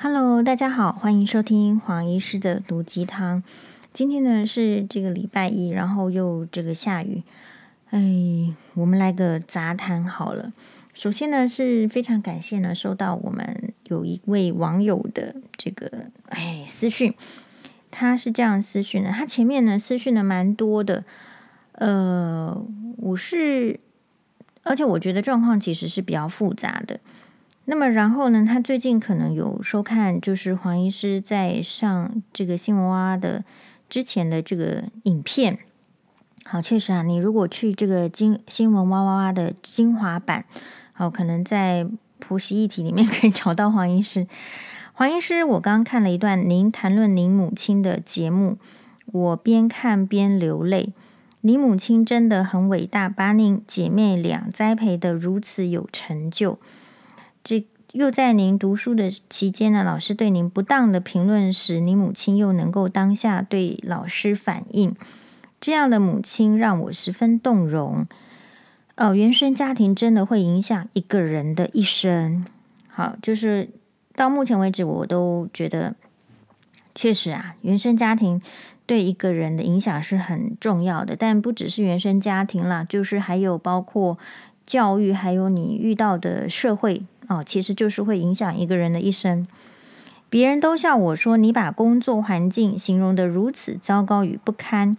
Hello，大家好，欢迎收听黄医师的毒鸡汤。今天呢是这个礼拜一，然后又这个下雨，哎，我们来个杂谈好了。首先呢是非常感谢呢，收到我们有一位网友的这个哎私讯，他是这样私讯的，他前面呢私讯的蛮多的，呃，我是，而且我觉得状况其实是比较复杂的。那么然后呢，他最近可能有收看，就是黄医师在上这个新闻哇哇的之前的这个影片。好，确实啊，你如果去这个金新闻哇哇哇的精华版，好，可能在婆媳议题里面 可以找到黄医师。黄医师，我刚刚看了一段您谈论您母亲的节目，我边看边流泪。你母亲真的很伟大，把您姐妹俩栽培得如此有成就。这又在您读书的期间呢，老师对您不当的评论时，你母亲又能够当下对老师反应，这样的母亲让我十分动容。哦，原生家庭真的会影响一个人的一生。好，就是到目前为止，我都觉得确实啊，原生家庭对一个人的影响是很重要的，但不只是原生家庭啦，就是还有包括教育，还有你遇到的社会。哦，其实就是会影响一个人的一生。别人都笑我说：“你把工作环境形容得如此糟糕与不堪，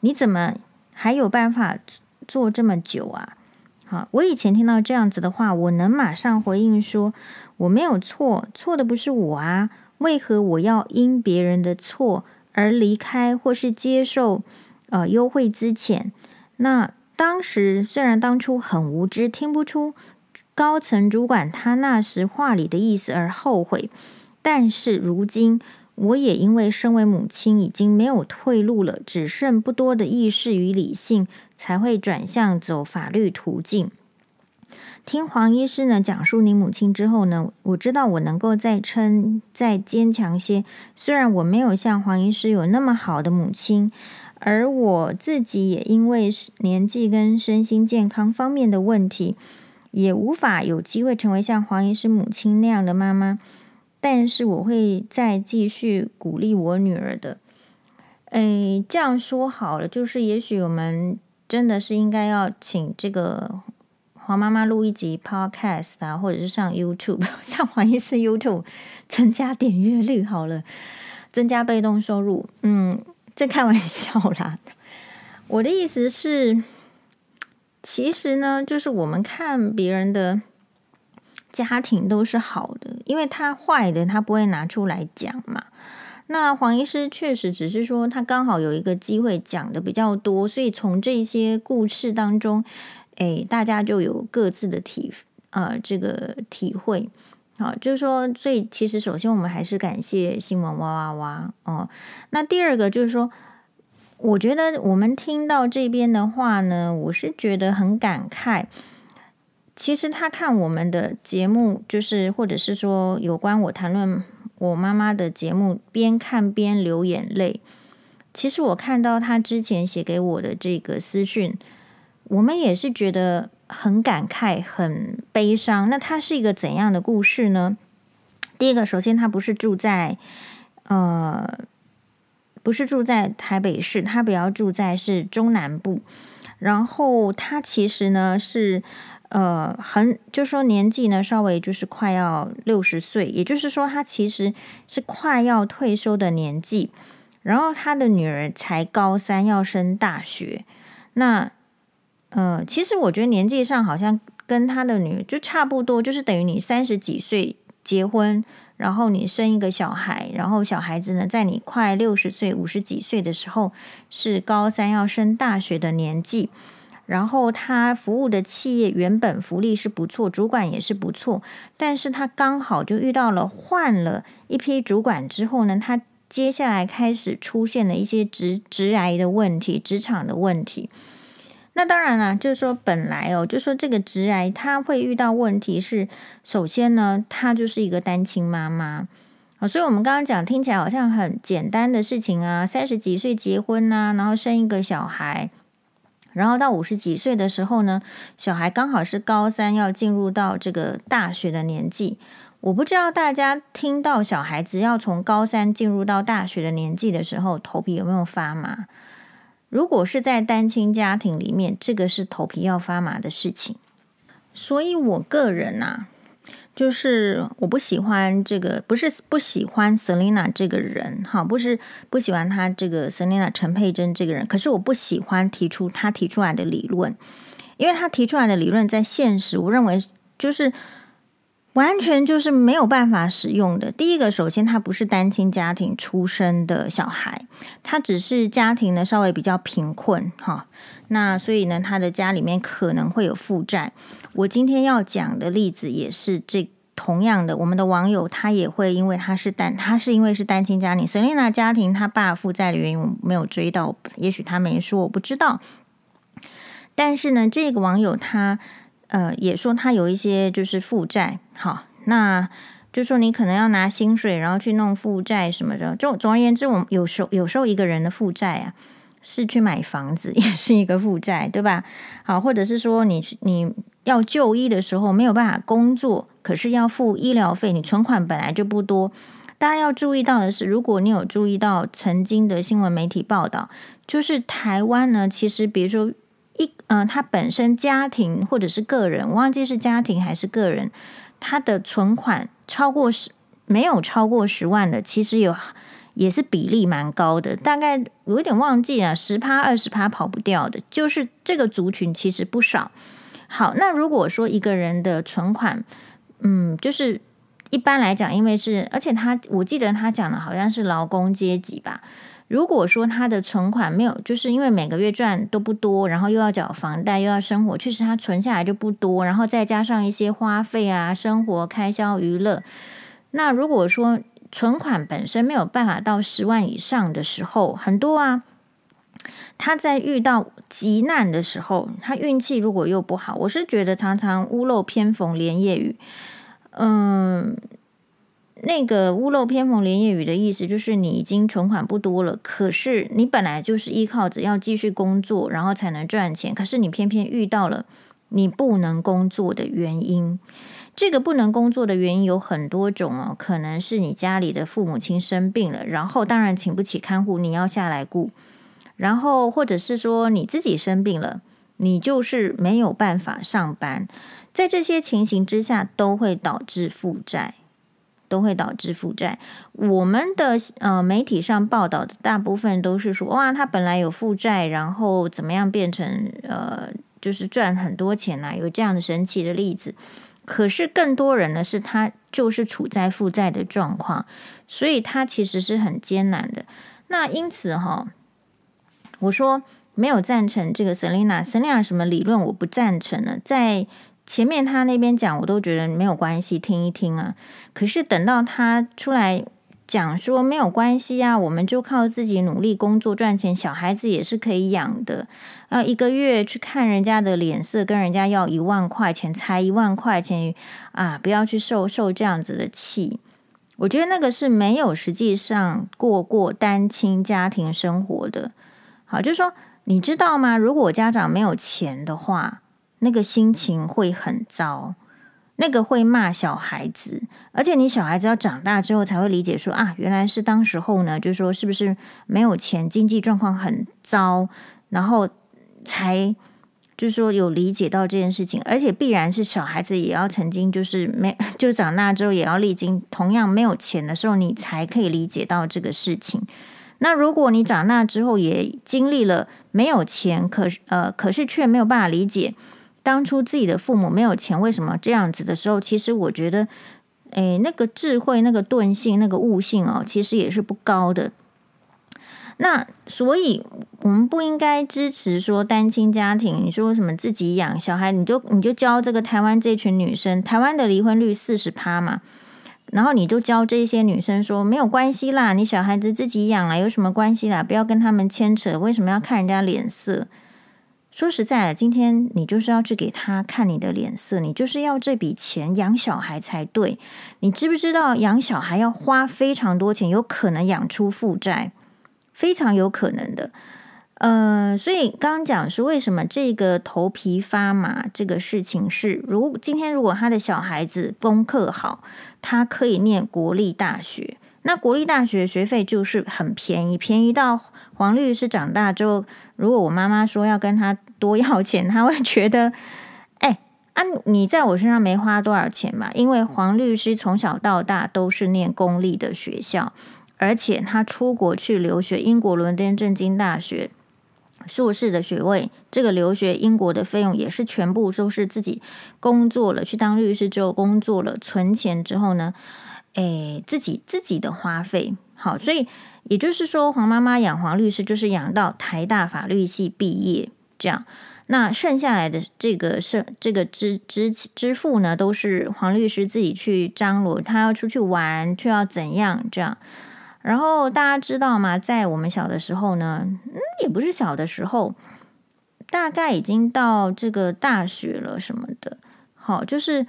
你怎么还有办法做这么久啊？”好，我以前听到这样子的话，我能马上回应说：“我没有错，错的不是我啊！为何我要因别人的错而离开或是接受呃优惠资遣？那当时虽然当初很无知，听不出。”高层主管他那时话里的意思而后悔，但是如今我也因为身为母亲已经没有退路了，只剩不多的意识与理性，才会转向走法律途径。听黄医师呢讲述你母亲之后呢，我知道我能够再撑再坚强些。虽然我没有像黄医师有那么好的母亲，而我自己也因为年纪跟身心健康方面的问题。也无法有机会成为像黄医师母亲那样的妈妈，但是我会再继续鼓励我女儿的。诶，这样说好了，就是也许我们真的是应该要请这个黄妈妈录一集 Podcast 啊，或者是上 YouTube，像黄医师 YouTube 增加点阅率好了，增加被动收入。嗯，这开玩笑啦，我的意思是。其实呢，就是我们看别人的家庭都是好的，因为他坏的他不会拿出来讲嘛。那黄医师确实只是说他刚好有一个机会讲的比较多，所以从这些故事当中，哎，大家就有各自的体呃这个体会。好，就是说，所以其实首先我们还是感谢新闻哇哇哇哦。那第二个就是说。我觉得我们听到这边的话呢，我是觉得很感慨。其实他看我们的节目，就是或者是说有关我谈论我妈妈的节目，边看边流眼泪。其实我看到他之前写给我的这个私讯，我们也是觉得很感慨、很悲伤。那他是一个怎样的故事呢？第一个，首先他不是住在呃。不是住在台北市，他比较住在是中南部。然后他其实呢是呃很，就说年纪呢稍微就是快要六十岁，也就是说他其实是快要退休的年纪。然后他的女儿才高三，要升大学。那呃，其实我觉得年纪上好像跟他的女儿就差不多，就是等于你三十几岁结婚。然后你生一个小孩，然后小孩子呢，在你快六十岁、五十几岁的时候，是高三要升大学的年纪。然后他服务的企业原本福利是不错，主管也是不错，但是他刚好就遇到了换了一批主管之后呢，他接下来开始出现了一些职职癌的问题、职场的问题。那当然了，就是说本来哦，就说这个直癌他会遇到问题是，首先呢，他就是一个单亲妈妈。啊，所以我们刚刚讲听起来好像很简单的事情啊，三十几岁结婚啊，然后生一个小孩，然后到五十几岁的时候呢，小孩刚好是高三要进入到这个大学的年纪，我不知道大家听到小孩子要从高三进入到大学的年纪的时候，头皮有没有发麻？如果是在单亲家庭里面，这个是头皮要发麻的事情。所以我个人啊，就是我不喜欢这个，不是不喜欢 Selina 这个人，哈，不是不喜欢他这个 Selina 陈佩珍这个人，可是我不喜欢提出他提出来的理论，因为他提出来的理论在现实，我认为就是。完全就是没有办法使用的。第一个，首先他不是单亲家庭出生的小孩，他只是家庭呢稍微比较贫困哈。那所以呢，他的家里面可能会有负债。我今天要讲的例子也是这同样的，我们的网友他也会因为他是单，他是因为是单亲家庭，Selina 家庭他爸负债的原因我没有追到，也许他没说，我不知道。但是呢，这个网友他。呃，也说他有一些就是负债，好，那就说你可能要拿薪水，然后去弄负债什么的。就总而言之，我们有时候有时候一个人的负债啊，是去买房子 也是一个负债，对吧？好，或者是说你你要就医的时候没有办法工作，可是要付医疗费，你存款本来就不多。大家要注意到的是，如果你有注意到曾经的新闻媒体报道，就是台湾呢，其实比如说。一嗯、呃，他本身家庭或者是个人，忘记是家庭还是个人，他的存款超过十没有超过十万的，其实有也是比例蛮高的，大概有一点忘记了，十趴二十趴跑不掉的，就是这个族群其实不少。好，那如果说一个人的存款，嗯，就是一般来讲，因为是而且他我记得他讲的好像是劳工阶级吧。如果说他的存款没有，就是因为每个月赚都不多，然后又要缴房贷，又要生活，确实他存下来就不多，然后再加上一些花费啊、生活开销、娱乐。那如果说存款本身没有办法到十万以上的时候，很多啊，他在遇到急难的时候，他运气如果又不好，我是觉得常常屋漏偏逢连夜雨，嗯。那个屋漏偏逢连夜雨的意思，就是你已经存款不多了，可是你本来就是依靠着要继续工作，然后才能赚钱，可是你偏偏遇到了你不能工作的原因。这个不能工作的原因有很多种哦，可能是你家里的父母亲生病了，然后当然请不起看护，你要下来顾，然后或者是说你自己生病了，你就是没有办法上班，在这些情形之下，都会导致负债。都会导致负债。我们的呃媒体上报道的大部分都是说，哇，他本来有负债，然后怎么样变成呃，就是赚很多钱呐，有这样的神奇的例子。可是更多人呢，是他就是处在负债的状况，所以他其实是很艰难的。那因此哈，我说没有赞成这个 Selina，Selina 什么理论我不赞成呢，在。前面他那边讲，我都觉得没有关系，听一听啊。可是等到他出来讲说没有关系啊，我们就靠自己努力工作赚钱，小孩子也是可以养的。啊，一个月去看人家的脸色，跟人家要一万块钱，才一万块钱啊！不要去受受这样子的气。我觉得那个是没有实际上过过单亲家庭生活的。好，就是说你知道吗？如果家长没有钱的话。那个心情会很糟，那个会骂小孩子，而且你小孩子要长大之后才会理解说啊，原来是当时候呢，就是说是不是没有钱，经济状况很糟，然后才就是说有理解到这件事情，而且必然是小孩子也要曾经就是没 就长大之后也要历经同样没有钱的时候，你才可以理解到这个事情。那如果你长大之后也经历了没有钱，可是呃，可是却没有办法理解。当初自己的父母没有钱，为什么这样子的时候，其实我觉得，诶，那个智慧、那个钝性、那个悟性哦，其实也是不高的。那所以，我们不应该支持说单亲家庭。你说什么自己养小孩，你就你就教这个台湾这群女生，台湾的离婚率四十趴嘛，然后你就教这些女生说没有关系啦，你小孩子自己养啦，有什么关系啦？不要跟他们牵扯，为什么要看人家脸色？说实在的，今天你就是要去给他看你的脸色，你就是要这笔钱养小孩才对。你知不知道养小孩要花非常多钱，有可能养出负债，非常有可能的。呃，所以刚刚讲是为什么这个头皮发麻这个事情是，如今天如果他的小孩子功课好，他可以念国立大学，那国立大学学费就是很便宜，便宜到黄律师长大之后，如果我妈妈说要跟他多要钱，他会觉得，哎，啊，你在我身上没花多少钱嘛，因为黄律师从小到大都是念公立的学校，而且他出国去留学，英国伦敦政经大学。硕士的学位，这个留学英国的费用也是全部都是自己工作了，去当律师之后工作了，存钱之后呢，诶，自己自己的花费。好，所以也就是说，黄妈妈养黄律师就是养到台大法律系毕业这样，那剩下来的这个是这个支支支付呢，都是黄律师自己去张罗，他要出去玩，就要怎样这样。然后大家知道吗？在我们小的时候呢，嗯，也不是小的时候，大概已经到这个大学了什么的。好，就是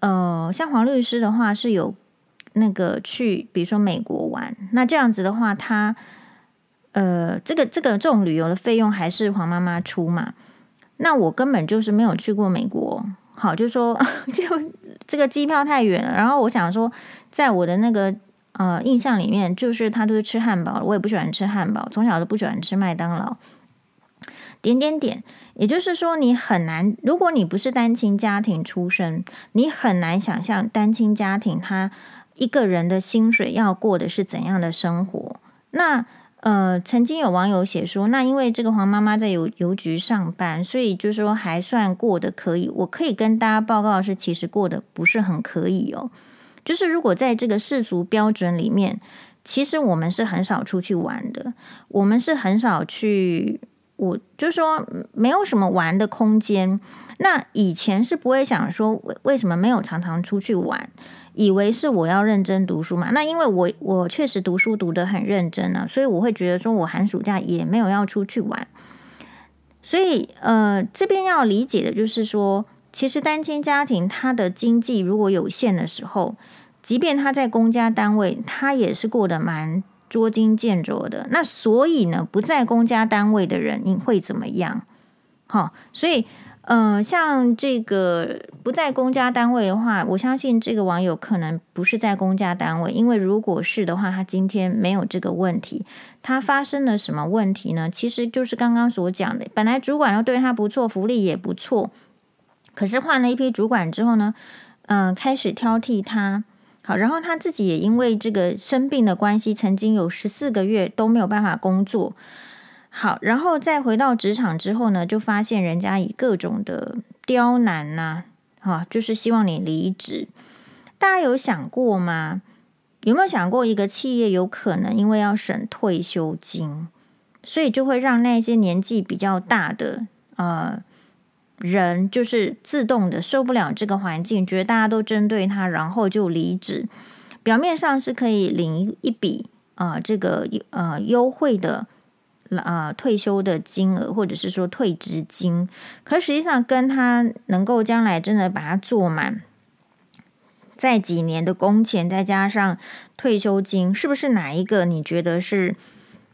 呃，像黄律师的话是有那个去，比如说美国玩，那这样子的话，他呃，这个这个这种旅游的费用还是黄妈妈出嘛？那我根本就是没有去过美国。好，就说就这个机票太远了。然后我想说，在我的那个。呃，印象里面就是他都是吃汉堡，我也不喜欢吃汉堡，从小都不喜欢吃麦当劳。点点点，也就是说，你很难，如果你不是单亲家庭出身，你很难想象单亲家庭他一个人的薪水要过的是怎样的生活。那呃，曾经有网友写说，那因为这个黄妈妈在邮邮局上班，所以就说还算过得可以。我可以跟大家报告的是，其实过得不是很可以哦。就是如果在这个世俗标准里面，其实我们是很少出去玩的，我们是很少去，我就说没有什么玩的空间。那以前是不会想说为为什么没有常常出去玩，以为是我要认真读书嘛。那因为我我确实读书读得很认真呢，所以我会觉得说我寒暑假也没有要出去玩。所以呃，这边要理解的就是说。其实单亲家庭他的经济如果有限的时候，即便他在公家单位，他也是过得蛮捉襟见肘的。那所以呢，不在公家单位的人，你会怎么样？好，所以，嗯、像这个不在公家单位的话，我相信这个网友可能不是在公家单位，因为如果是的话，他今天没有这个问题。他发生了什么问题呢？其实就是刚刚所讲的，本来主管都对他不错，福利也不错。可是换了一批主管之后呢，嗯、开始挑剔他。好，然后他自己也因为这个生病的关系，曾经有十四个月都没有办法工作。好，然后再回到职场之后呢，就发现人家以各种的刁难呐、啊，哈，就是希望你离职。大家有想过吗？有没有想过一个企业有可能因为要省退休金，所以就会让那些年纪比较大的，呃。人就是自动的受不了这个环境，觉得大家都针对他，然后就离职。表面上是可以领一笔啊、这个呃优惠的啊、呃、退休的金额，或者是说退职金。可实际上跟他能够将来真的把它做满，在几年的工钱再加上退休金，是不是哪一个你觉得是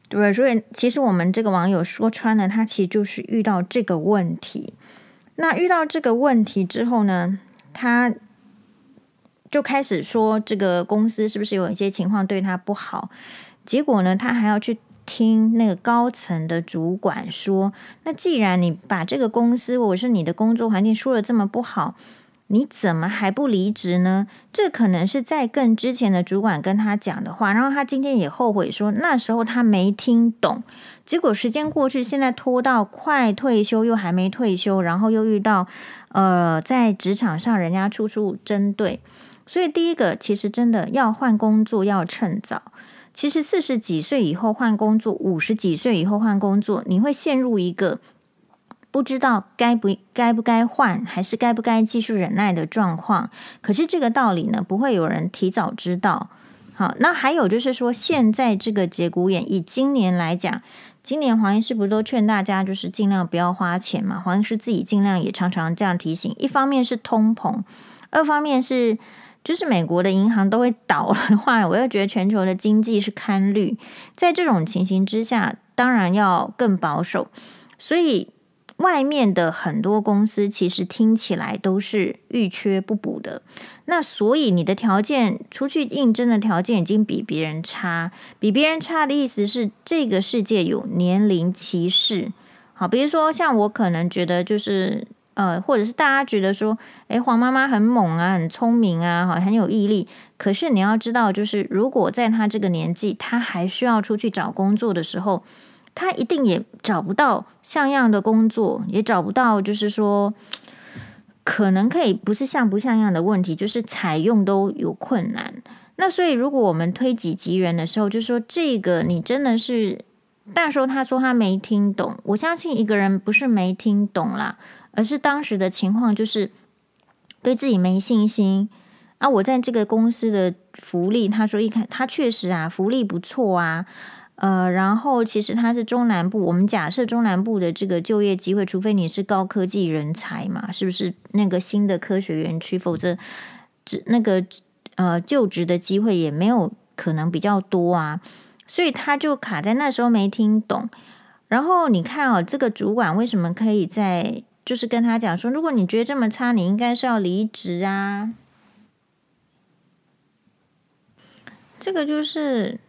对？所以其实我们这个网友说穿了，他其实就是遇到这个问题。那遇到这个问题之后呢，他就开始说这个公司是不是有一些情况对他不好？结果呢，他还要去听那个高层的主管说：“那既然你把这个公司或者是你的工作环境说得这么不好，你怎么还不离职呢？”这可能是在更之前的主管跟他讲的话，然后他今天也后悔说那时候他没听懂。结果时间过去，现在拖到快退休又还没退休，然后又遇到呃，在职场上人家处处针对，所以第一个其实真的要换工作要趁早。其实四十几岁以后换工作，五十几岁以后换工作，你会陷入一个不知道该不该不该换，还是该不该继续忍耐的状况。可是这个道理呢，不会有人提早知道。好，那还有就是说，现在这个节骨眼，以今年来讲。今年黄医师不是都劝大家就是尽量不要花钱嘛？黄医师自己尽量也常常这样提醒。一方面是通膨，二方面是就是美国的银行都会倒了的话，我又觉得全球的经济是堪虑。在这种情形之下，当然要更保守。所以外面的很多公司其实听起来都是欲缺不补的。那所以你的条件出去应征的条件已经比别人差，比别人差的意思是这个世界有年龄歧视。好，比如说像我可能觉得就是。呃，或者是大家觉得说，诶，黄妈妈很猛啊，很聪明啊，好，很有毅力。可是你要知道，就是如果在她这个年纪，她还需要出去找工作的时候，他一定也找不到像样的工作，也找不到，就是说，可能可以不是像不像样的问题，就是采用都有困难。那所以，如果我们推己及人的时候，就说这个你真的是，但说他说他没听懂，我相信一个人不是没听懂啦。而是当时的情况就是对自己没信心啊！我在这个公司的福利，他说一看，他确实啊，福利不错啊，呃，然后其实他是中南部，我们假设中南部的这个就业机会，除非你是高科技人才嘛，是不是那个新的科学园区？否则，只那个呃就职的机会也没有可能比较多啊，所以他就卡在那时候没听懂。然后你看哦，这个主管为什么可以在？就是跟他讲说，如果你觉得这么差，你应该是要离职啊。这个就是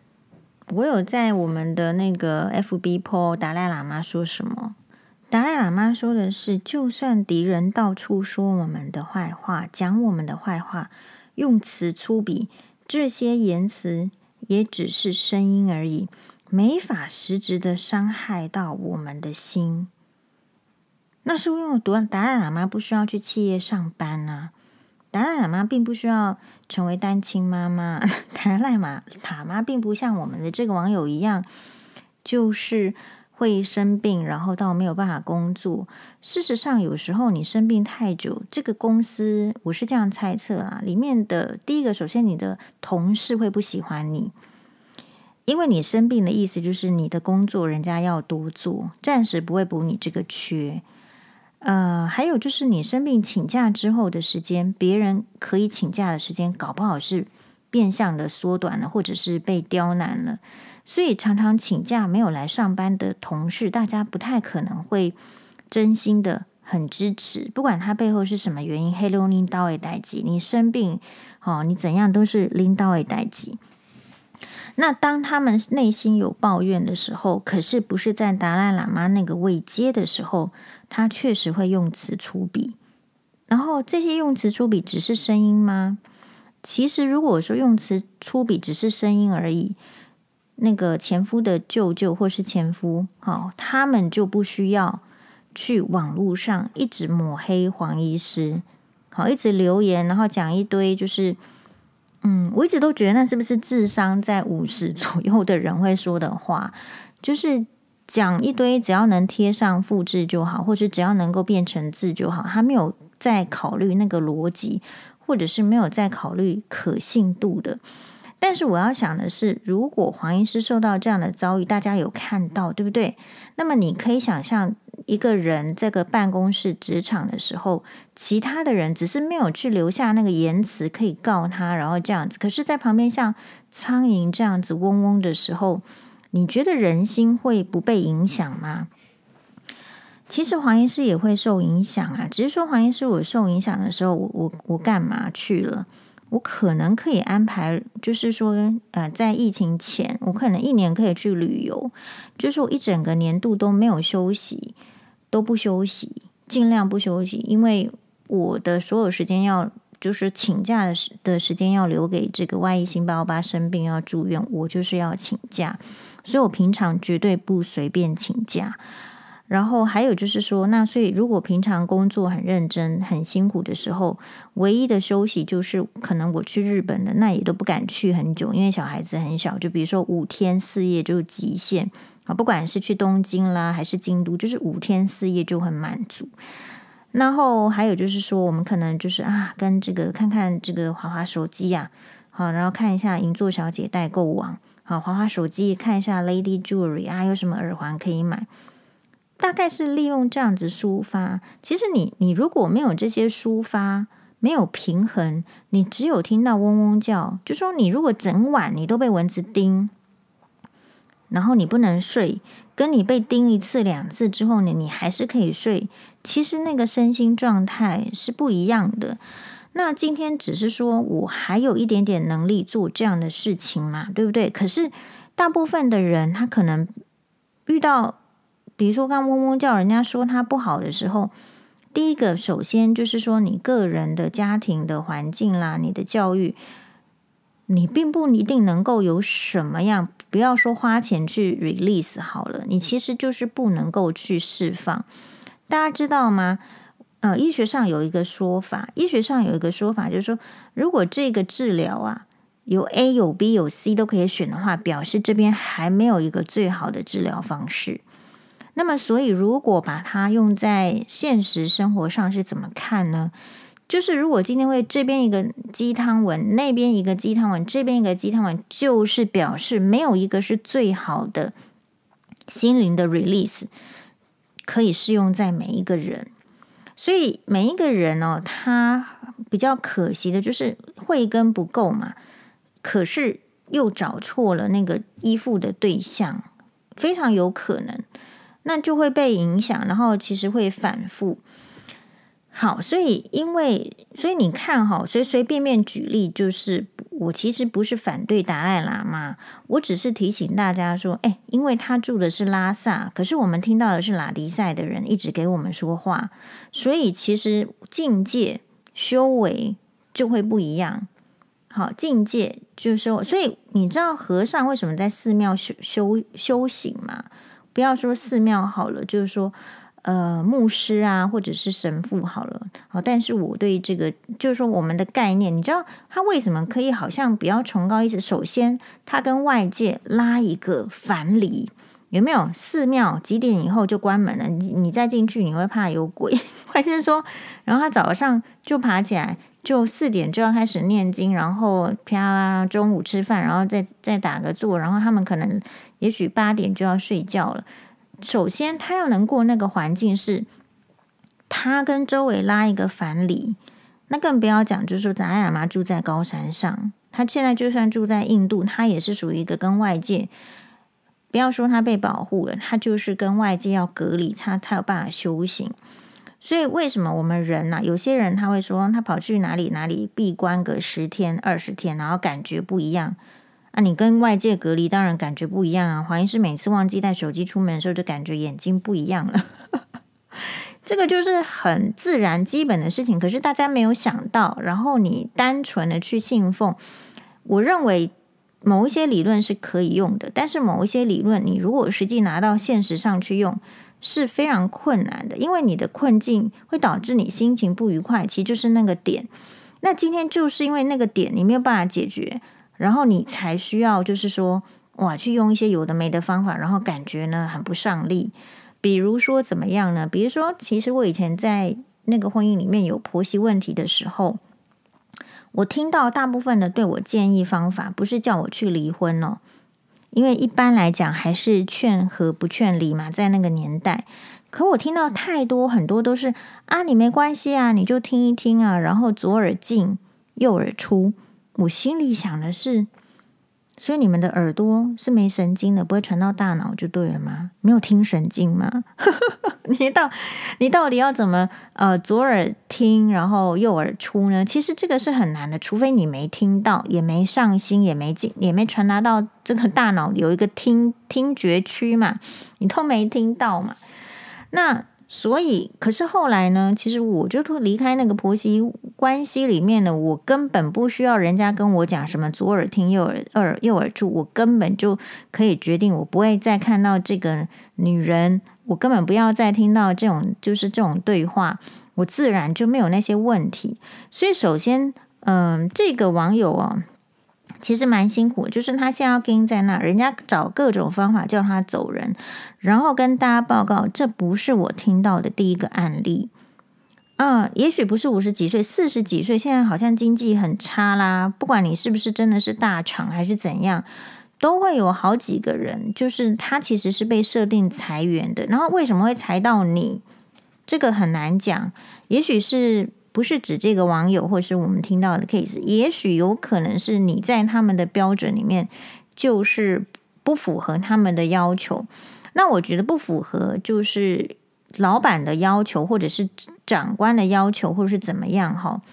我有在我们的那个 FB po 达赖喇嘛说什么？达赖喇嘛说的是，就算敌人到处说我们的坏话，讲我们的坏话，用词粗鄙，这些言辞也只是声音而已，没法实质的伤害到我们的心。那是因为我读了达赖喇嘛不需要去企业上班呢、达赖喇嘛并不需要成为单亲妈妈，达赖嘛喇嘛并不像我们的这个网友一样，就是会生病，然后到没有办法工作。事实上，有时候你生病太久，这个公司我是这样猜测啦，里面的第一个，首先你的同事会不喜欢你，因为你生病的意思就是你的工作人家要多做，暂时不会补你这个缺。呃，还有就是你生病请假之后的时间，别人可以请假的时间，搞不好是变相的缩短了，或者是被刁难了。所以常常请假没有来上班的同事，大家不太可能会真心的很支持，不管他背后是什么原因。黑龙领导的代志，你生病，哦，你怎样都是领导的代志。那当他们内心有抱怨的时候，可是不是在达赖喇嘛那个位阶的时候，他确实会用词粗鄙。然后这些用词粗鄙只是声音吗？其实如果说用词粗鄙只是声音而已，那个前夫的舅舅或是前夫，好，他们就不需要去网络上一直抹黑黄医师，好，一直留言，然后讲一堆就是。嗯，我一直都觉得那是不是智商在五十左右的人会说的话，就是讲一堆只要能贴上复制就好，或者只要能够变成字就好，他没有在考虑那个逻辑，或者是没有在考虑可信度的。但是我要想的是，如果黄医师受到这样的遭遇，大家有看到，对不对？那么你可以想象，一个人这个办公室职场的时候，其他的人只是没有去留下那个言辞可以告他，然后这样子。可是，在旁边像苍蝇这样子嗡嗡的时候，你觉得人心会不被影响吗？其实黄医师也会受影响啊，只是说黄医师我受影响的时候，我我我干嘛去了？我可能可以安排，就是说，呃，在疫情前，我可能一年可以去旅游，就是我一整个年度都没有休息，都不休息，尽量不休息，因为我的所有时间要，就是请假的时的时间要留给这个万一辛巴欧巴生病要住院，我就是要请假，所以我平常绝对不随便请假。然后还有就是说，那所以如果平常工作很认真、很辛苦的时候，唯一的休息就是可能我去日本的，那也都不敢去很久，因为小孩子很小。就比如说五天四夜就是极限啊，不管是去东京啦还是京都，就是五天四夜就很满足。然后还有就是说，我们可能就是啊，跟这个看看这个滑滑手机呀，好，然后看一下银座小姐代购网，好，滑滑手机看一下 Lady Jewelry 啊，有什么耳环可以买。大概是利用这样子抒发。其实你你如果没有这些抒发，没有平衡，你只有听到嗡嗡叫，就说你如果整晚你都被蚊子叮，然后你不能睡，跟你被叮一次两次之后呢，你还是可以睡，其实那个身心状态是不一样的。那今天只是说我还有一点点能力做这样的事情嘛，对不对？可是大部分的人他可能遇到，比如说刚嗡嗡叫，人家说他不好的时候，第一个首先就是说你个人的家庭的环境啦，你的教育。你并不一定能够有什么样，不要说花钱去 release 好了，你其实就是不能够去释放。大家知道吗？呃，医学上有一个说法，医学上有一个说法，就是说，如果这个治疗啊有 A 有 B 有 C 都可以选的话，表示这边还没有一个最好的治疗方式。那么，所以如果把它用在现实生活上是怎么看呢？就是如果今天会这边一个鸡汤文，那边一个鸡汤文，这边一个鸡汤文，就是表示没有一个是最好的心灵的 release，可以适用在每一个人。所以每一个人哦，他比较可惜的就是慧根不够嘛，可是又找错了那个依附的对象，非常有可能，那就会被影响，然后其实会反复。好，所以因为所以你看哈，随随便便举例，就是我其实不是反对达赖喇嘛，我只是提醒大家说，哎，因为他住的是拉萨，可是我们听到的是拉迪赛的人一直给我们说话，所以其实境界修为就会不一样。好，境界就是说，所以你知道和尚为什么在寺庙修修修行吗？不要说寺庙好了，就是说。呃，牧师啊，或者是神父好了，好，但是我对这个就是说，我们的概念，你知道他为什么可以好像比较崇高一些？首先，他跟外界拉一个藩篱，有没有？寺庙几点以后就关门了，你你再进去你会怕有鬼，或者是说，然后他早上就爬起来，就四点就要开始念经，然后啪啦啦，中午吃饭，然后再再打个坐，然后他们可能也许八点就要睡觉了。首先，他要能过那个环境，是他跟周围拉一个藩篱，那更不要讲，就是说达赖喇嘛住在高山上，他现在就算住在印度，他也是属于一个跟外界，不要说他被保护了，他就是跟外界要隔离，他他有办法修行。所以，为什么我们人呢、有些人他会说，他跑去哪里哪里闭关个十天二十天，然后感觉不一样。那、你跟外界隔离，当然感觉不一样啊。黄医师每次忘记带手机出门的时候，就感觉眼睛不一样了。这个就是很自然、基本的事情。可是大家没有想到，然后你单纯的去信奉。我认为某一些理论是可以用的，但是某一些理论，你如果实际拿到现实上去用，是非常困难的，因为你的困境会导致你心情不愉快，其实就是那个点。那今天就是因为那个点，你没有办法解决。然后你才需要，就是说，哇，去用一些有的没的方法，然后感觉呢很不上力。比如说怎么样呢？比如说，其实我以前在那个婚姻里面有婆媳问题的时候，我听到大部分的对我建议方法，不是叫我去离婚哦，因为一般来讲还是劝和不劝离嘛，在那个年代。可我听到太多很多都是啊，你没关系啊，你就听一听啊，然后左耳进右耳出。我心里想的是，所以你们的耳朵是没神经的，不会传到大脑就对了吗？没有听神经吗？你到你到底要怎么呃左耳听，然后右耳出呢？其实这个是很难的，除非你没听到，也没上心，也没进，也没传达到这个大脑有一个听听觉区嘛，你都没听到嘛，那。所以，可是后来呢？其实我就离开那个婆媳关系里面呢，我根本不需要人家跟我讲什么左耳听右耳耳右耳出，我根本就可以决定，我不会再看到这个女人，我根本不要再听到这种就是这种对话，我自然就没有那些问题。所以，首先，嗯、呃，这个网友啊。其实蛮辛苦，就是他现在要跟在那，人家找各种方法叫他走人，然后跟大家报告，这不是我听到的第一个案例。嗯，也许不是五十几岁，四十几岁，现在好像经济很差啦。不管你是不是真的是大厂还是怎样，都会有好几个人，就是他其实是被设定裁员的。然后为什么会裁到你？这个很难讲，也许是。不是指这个网友，或是我们听到的 case，也许有可能是你在他们的标准里面就是不符合他们的要求。那我觉得不符合就是老板的要求，或者是长官的要求，或者是怎么样哈。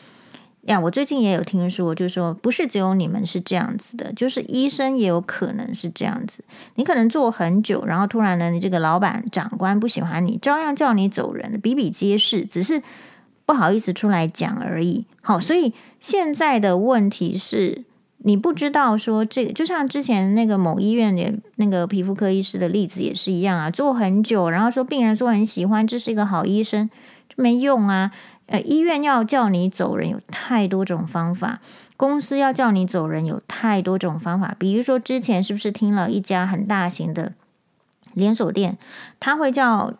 呀，我最近也有听说，就是说不是只有你们是这样子的，就是医生也有可能是这样子。你可能做很久，然后突然呢，你这个老板长官不喜欢你，照样叫你走人，比比皆是，只是不好意思出来讲而已。好，所以现在的问题是你不知道说这个，就像之前那个某医院的那个皮肤科医师的例子也是一样啊，做很久，然后说病人说很喜欢，这是一个好医生，就没用啊。呃，医院要叫你走人有太多种方法，公司要叫你走人有太多种方法。比如说，之前是不是听了一家很大型的连锁店，他会叫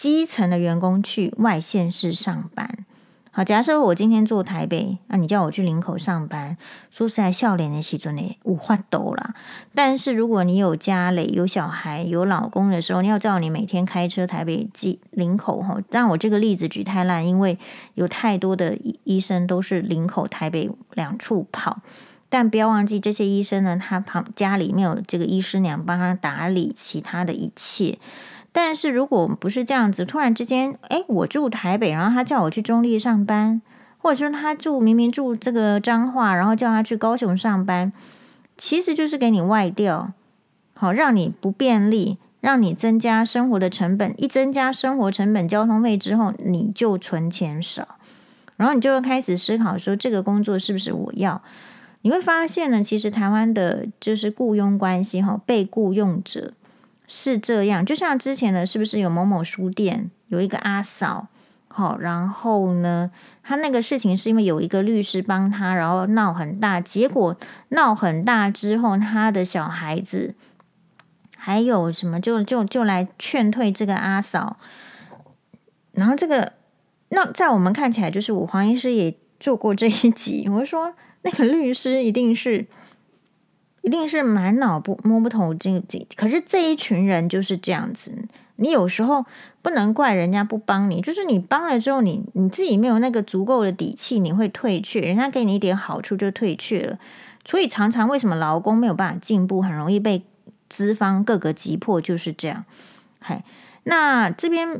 基层的员工去外县市上班。好，假设我今天做台北，那、你叫我去林口上班，说实在，笑脸的时阵呢，五花抖啦。但是如果你有家累、有小孩、有老公的时候，你要知道你每天开车台北进林口哈。但我这个例子举太烂，因为有太多的医生都是林口、台北两处跑。但不要忘记，这些医生呢，他旁家里面有这个医师娘帮他打理其他的一切。但是如果不是这样子，突然之间，诶，我住台北，然后他叫我去中坜上班，或者说他住明明住这个彰化，然后叫他去高雄上班，其实就是给你外调，好，让你不便利，让你增加生活的成本。一增加生活成本、交通费之后，你就存钱少，然后你就会开始思考说，这个工作是不是我要？你会发现呢，其实台湾的就是雇佣关系，哈，被雇佣者。是这样，就像之前的，是不是有某某书店有一个阿嫂，好，然后呢，他那个事情是因为有一个律师帮他，然后闹很大，结果闹很大之后，他的小孩子还有什么就就就来劝退这个阿嫂，然后这个那在我们看起来，就是我黄医师也做过这一集，我说那个律师一定是。一定是满脑不摸不透这这，可是这一群人就是这样子。你有时候不能怪人家不帮你，就是你帮了之后你，你你自己没有那个足够的底气，你会退却。人家给你一点好处就退却了，所以常常为什么劳工没有办法进步，很容易被资方各个击破，就是这样。嗨，那这边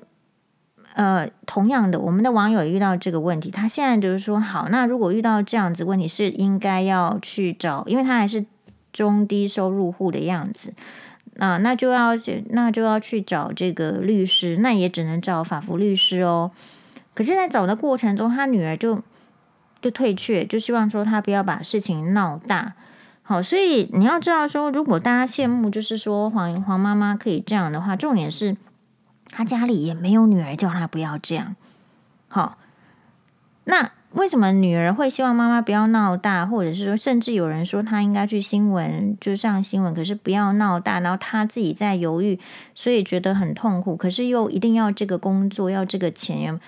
呃，同样的，我们的网友遇到这个问题，他现在就是说，好，那如果遇到这样子问题，是应该要去找，因为他还是。中低收入户的样子，那那就要那就要去找这个律师，那也只能找法服律师哦。可是，在找的过程中，他女儿就就退却，就希望说他不要把事情闹大。好，所以你要知道说，如果大家羡慕，就是说黄黄妈妈可以这样的话，重点是他家里也没有女儿叫他不要这样。好，那。为什么女儿会希望妈妈不要闹大，或者是说，甚至有人说她应该去新闻就上新闻，可是不要闹大，然后她自己在犹豫，所以觉得很痛苦，可是又一定要这个工作，要这个钱，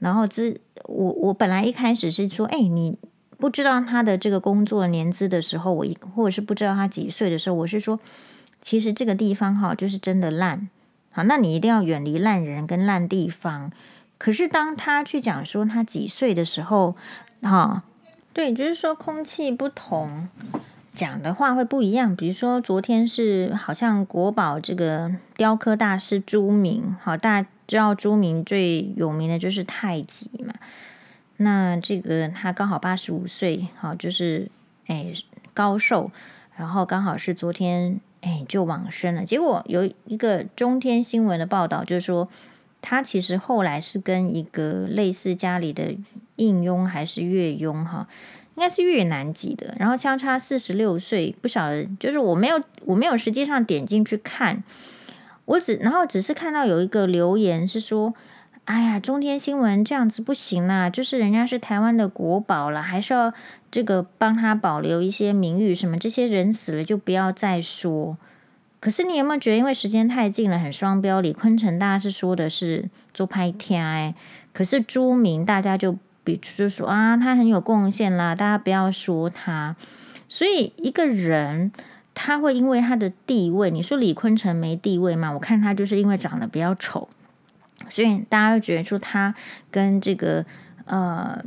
然后之我我本来一开始是说，哎，你不知道他的这个工作年资的时候，我或者是不知道他几岁的时候，我是说，其实这个地方哈，就是真的烂，好，那你一定要远离烂人跟烂地方。可是当他去讲说他几岁的时候，哈，对，就是说空气不同，讲的话会不一样。比如说昨天是好像国宝这个雕刻大师朱明，好，大家知道朱明最有名的就是太极嘛。那这个他刚好八十五岁，好，就是哎高寿，然后刚好是昨天哎就往生了。结果有一个中天新闻的报道，就是说。他其实后来是跟一个类似家里的应佣还是越佣哈，应该是越南籍的，然后相差四十六岁，不晓得，就是我没有我没有实际上点进去看，我只然后只是看到有一个留言是说，哎呀，中天新闻这样子不行啦，就是人家是台湾的国宝了，还是要这个帮他保留一些名誉什么，这些人死了就不要再说。可是你有没有觉得，因为时间太近了，很双标？李坤城大家是说的是做拍天哎，可是朱明大家就比就说啊，他很有贡献啦，大家不要说他。所以一个人他会因为他的地位，你说李坤城没地位吗？我看他就是因为长得比较丑，所以大家会觉得说他跟这个呃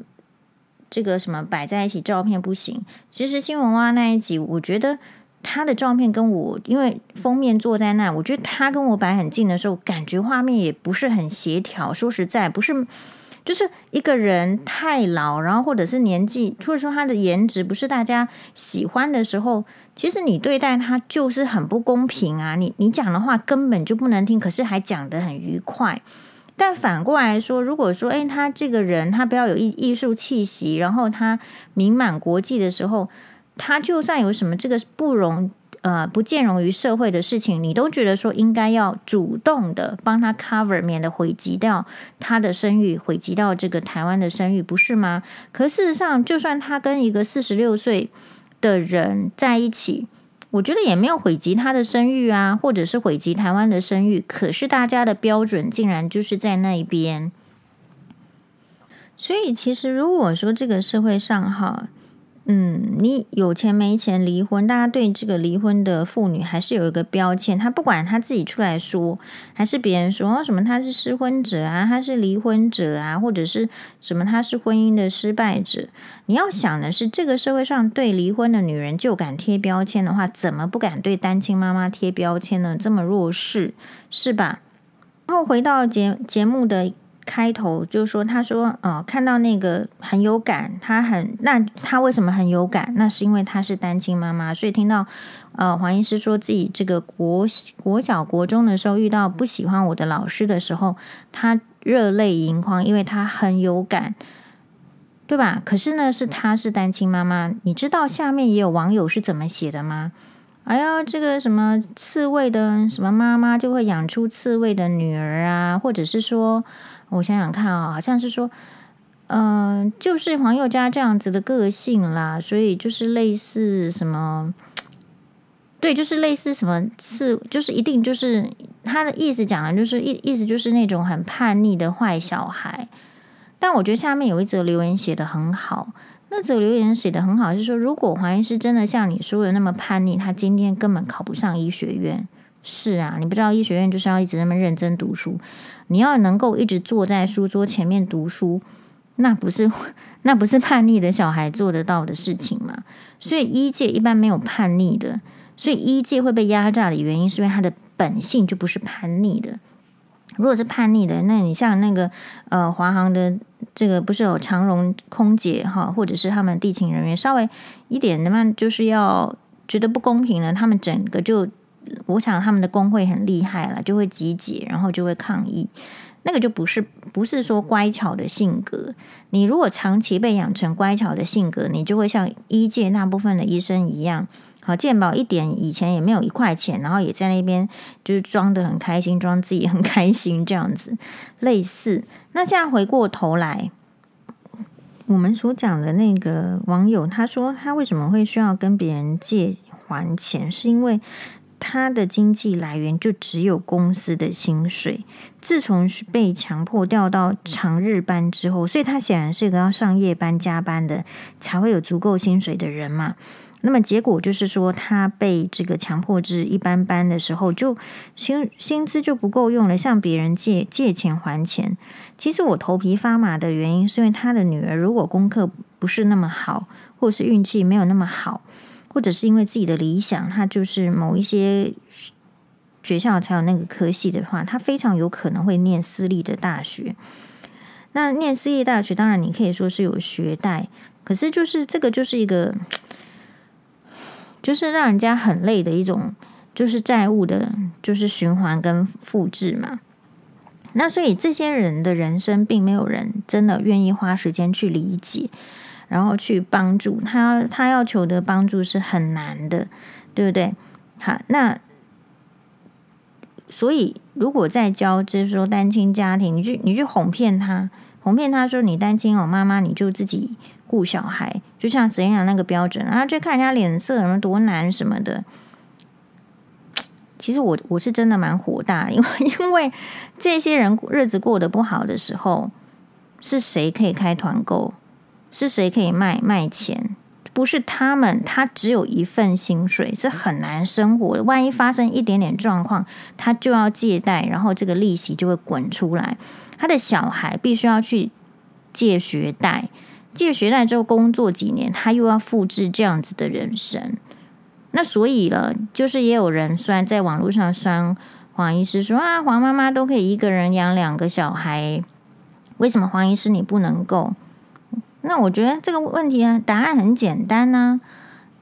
这个什么摆在一起照片不行。其实新闻哇那一集，我觉得。他的照片跟我，因为封面坐在那，我觉得他跟我摆很近的时候，感觉画面也不是很协调。说实在，不是，就是一个人太老，然后或者是年纪，或者说他的颜值不是大家喜欢的时候，其实你对待他就是很不公平啊！你你讲的话根本就不能听，可是还讲得很愉快。但反过来说，如果说，诶，他这个人他比较有艺艺术气息，然后他名满国际的时候。他就算有什么这个不容呃不见容于社会的事情，你都觉得说应该要主动的帮他 cover，免得毁及掉他的声誉，毁及到这个台湾的声誉，不是吗？可事实上，就算他跟一个四十六岁的人在一起，我觉得也没有毁及他的声誉啊，或者是毁及台湾的声誉。可是大家的标准竟然就是在那一边，所以其实如果说这个社会上哈。嗯，你有钱没钱离婚，大家对这个离婚的妇女还是有一个标签。她不管她自己出来说，还是别人说什么她是失婚者啊，她是离婚者啊，或者是什么她是婚姻的失败者。你要想的是，这个社会上对离婚的女人就敢贴标签的话，怎么不敢对单亲妈妈贴标签呢？这么弱势，是吧？然后回到节节目的。开头就说，他说，呃，看到那个很有感，他很那他为什么很有感？那是因为他是单亲妈妈，所以听到呃黄医师说自己这个国国小国中的时候遇到不喜欢我的老师的时候，他热泪盈眶，因为他很有感，对吧？可是呢，是他是单亲妈妈，你知道下面也有网友是怎么写的吗？哎呀，这个什么刺猬的什么妈妈就会养出刺猬的女儿啊，或者是说。我想想看啊、好像是说，嗯、就是黄宥嘉这样子的个性啦，所以就是类似什么，对，就是类似什么是，就是一定就是他的意思讲的，就是意意思就是那种很叛逆的坏小孩。但我觉得下面有一则留言写得很好，那则留言写得很好，就是说，如果黄医师真的像你说的那么叛逆，他今天根本考不上医学院。是啊，你不知道医学院就是要一直那么认真读书，你要能够一直坐在书桌前面读书，那不是 那不是叛逆的小孩做得到的事情嘛？所以一届一般没有叛逆的，所以一届会被压榨的原因是因为他的本性就不是叛逆的。如果是叛逆的，那你像那个呃华航的这个不是有长荣空姐哈，或者是他们地勤人员稍微一点的嘛，就是要觉得不公平了，他们整个就。我想他们的工会很厉害了，就会集结，然后就会抗议。那个就不是不是说乖巧的性格。你如果长期被养成乖巧的性格，你就会像医界那部分的医生一样，好健保一点以前也没有一块钱，然后也在那边就是装得很开心，装自己很开心这样子，类似。那现在回过头来，我们所讲的那个网友，他说他为什么会需要跟别人借还钱，是因为。他的经济来源就只有公司的薪水。自从被强迫调到长日班之后，所以他显然是一个要上夜班加班的，才会有足够薪水的人嘛。那么结果就是说，他被这个强迫制一般班的时候，就薪薪资就不够用了，向别人借借钱还钱。其实我头皮发麻的原因，是因为他的女儿如果功课不是那么好，或是运气没有那么好。或者是因为自己的理想，他就是某一些学校才有那个科系的话，他非常有可能会念私立的大学。那念私立大学，当然你可以说是有学贷，可是就是这个就是一个，就是让人家很累的一种，就是债务的，就是循环跟复制嘛。那所以这些人的人生，并没有人真的愿意花时间去理解。然后去帮助他，他要求的帮助是很难的，对不对？好，那所以如果在教，就是说单亲家庭，你去你去哄骗他，哄骗他说你单亲哦，妈妈你就自己顾小孩，就像怎样那个标准啊，就看人家脸色什么多难什么的。其实我我是真的蛮火大，因为因为这些人日子过得不好的时候，是谁可以开团购？是谁可以卖卖钱？不是他们，他只有一份薪水，是很难生活的。万一发生一点点状况，他就要借贷，然后这个利息就会滚出来。他的小孩必须要去借学贷，借学贷之后工作几年，他又要复制这样子的人生。那所以了，就是也有人酸，在网络上酸黄医师说啊，黄妈妈都可以一个人养两个小孩，为什么黄医师你不能够？那我觉得这个问题啊，答案很简单呐，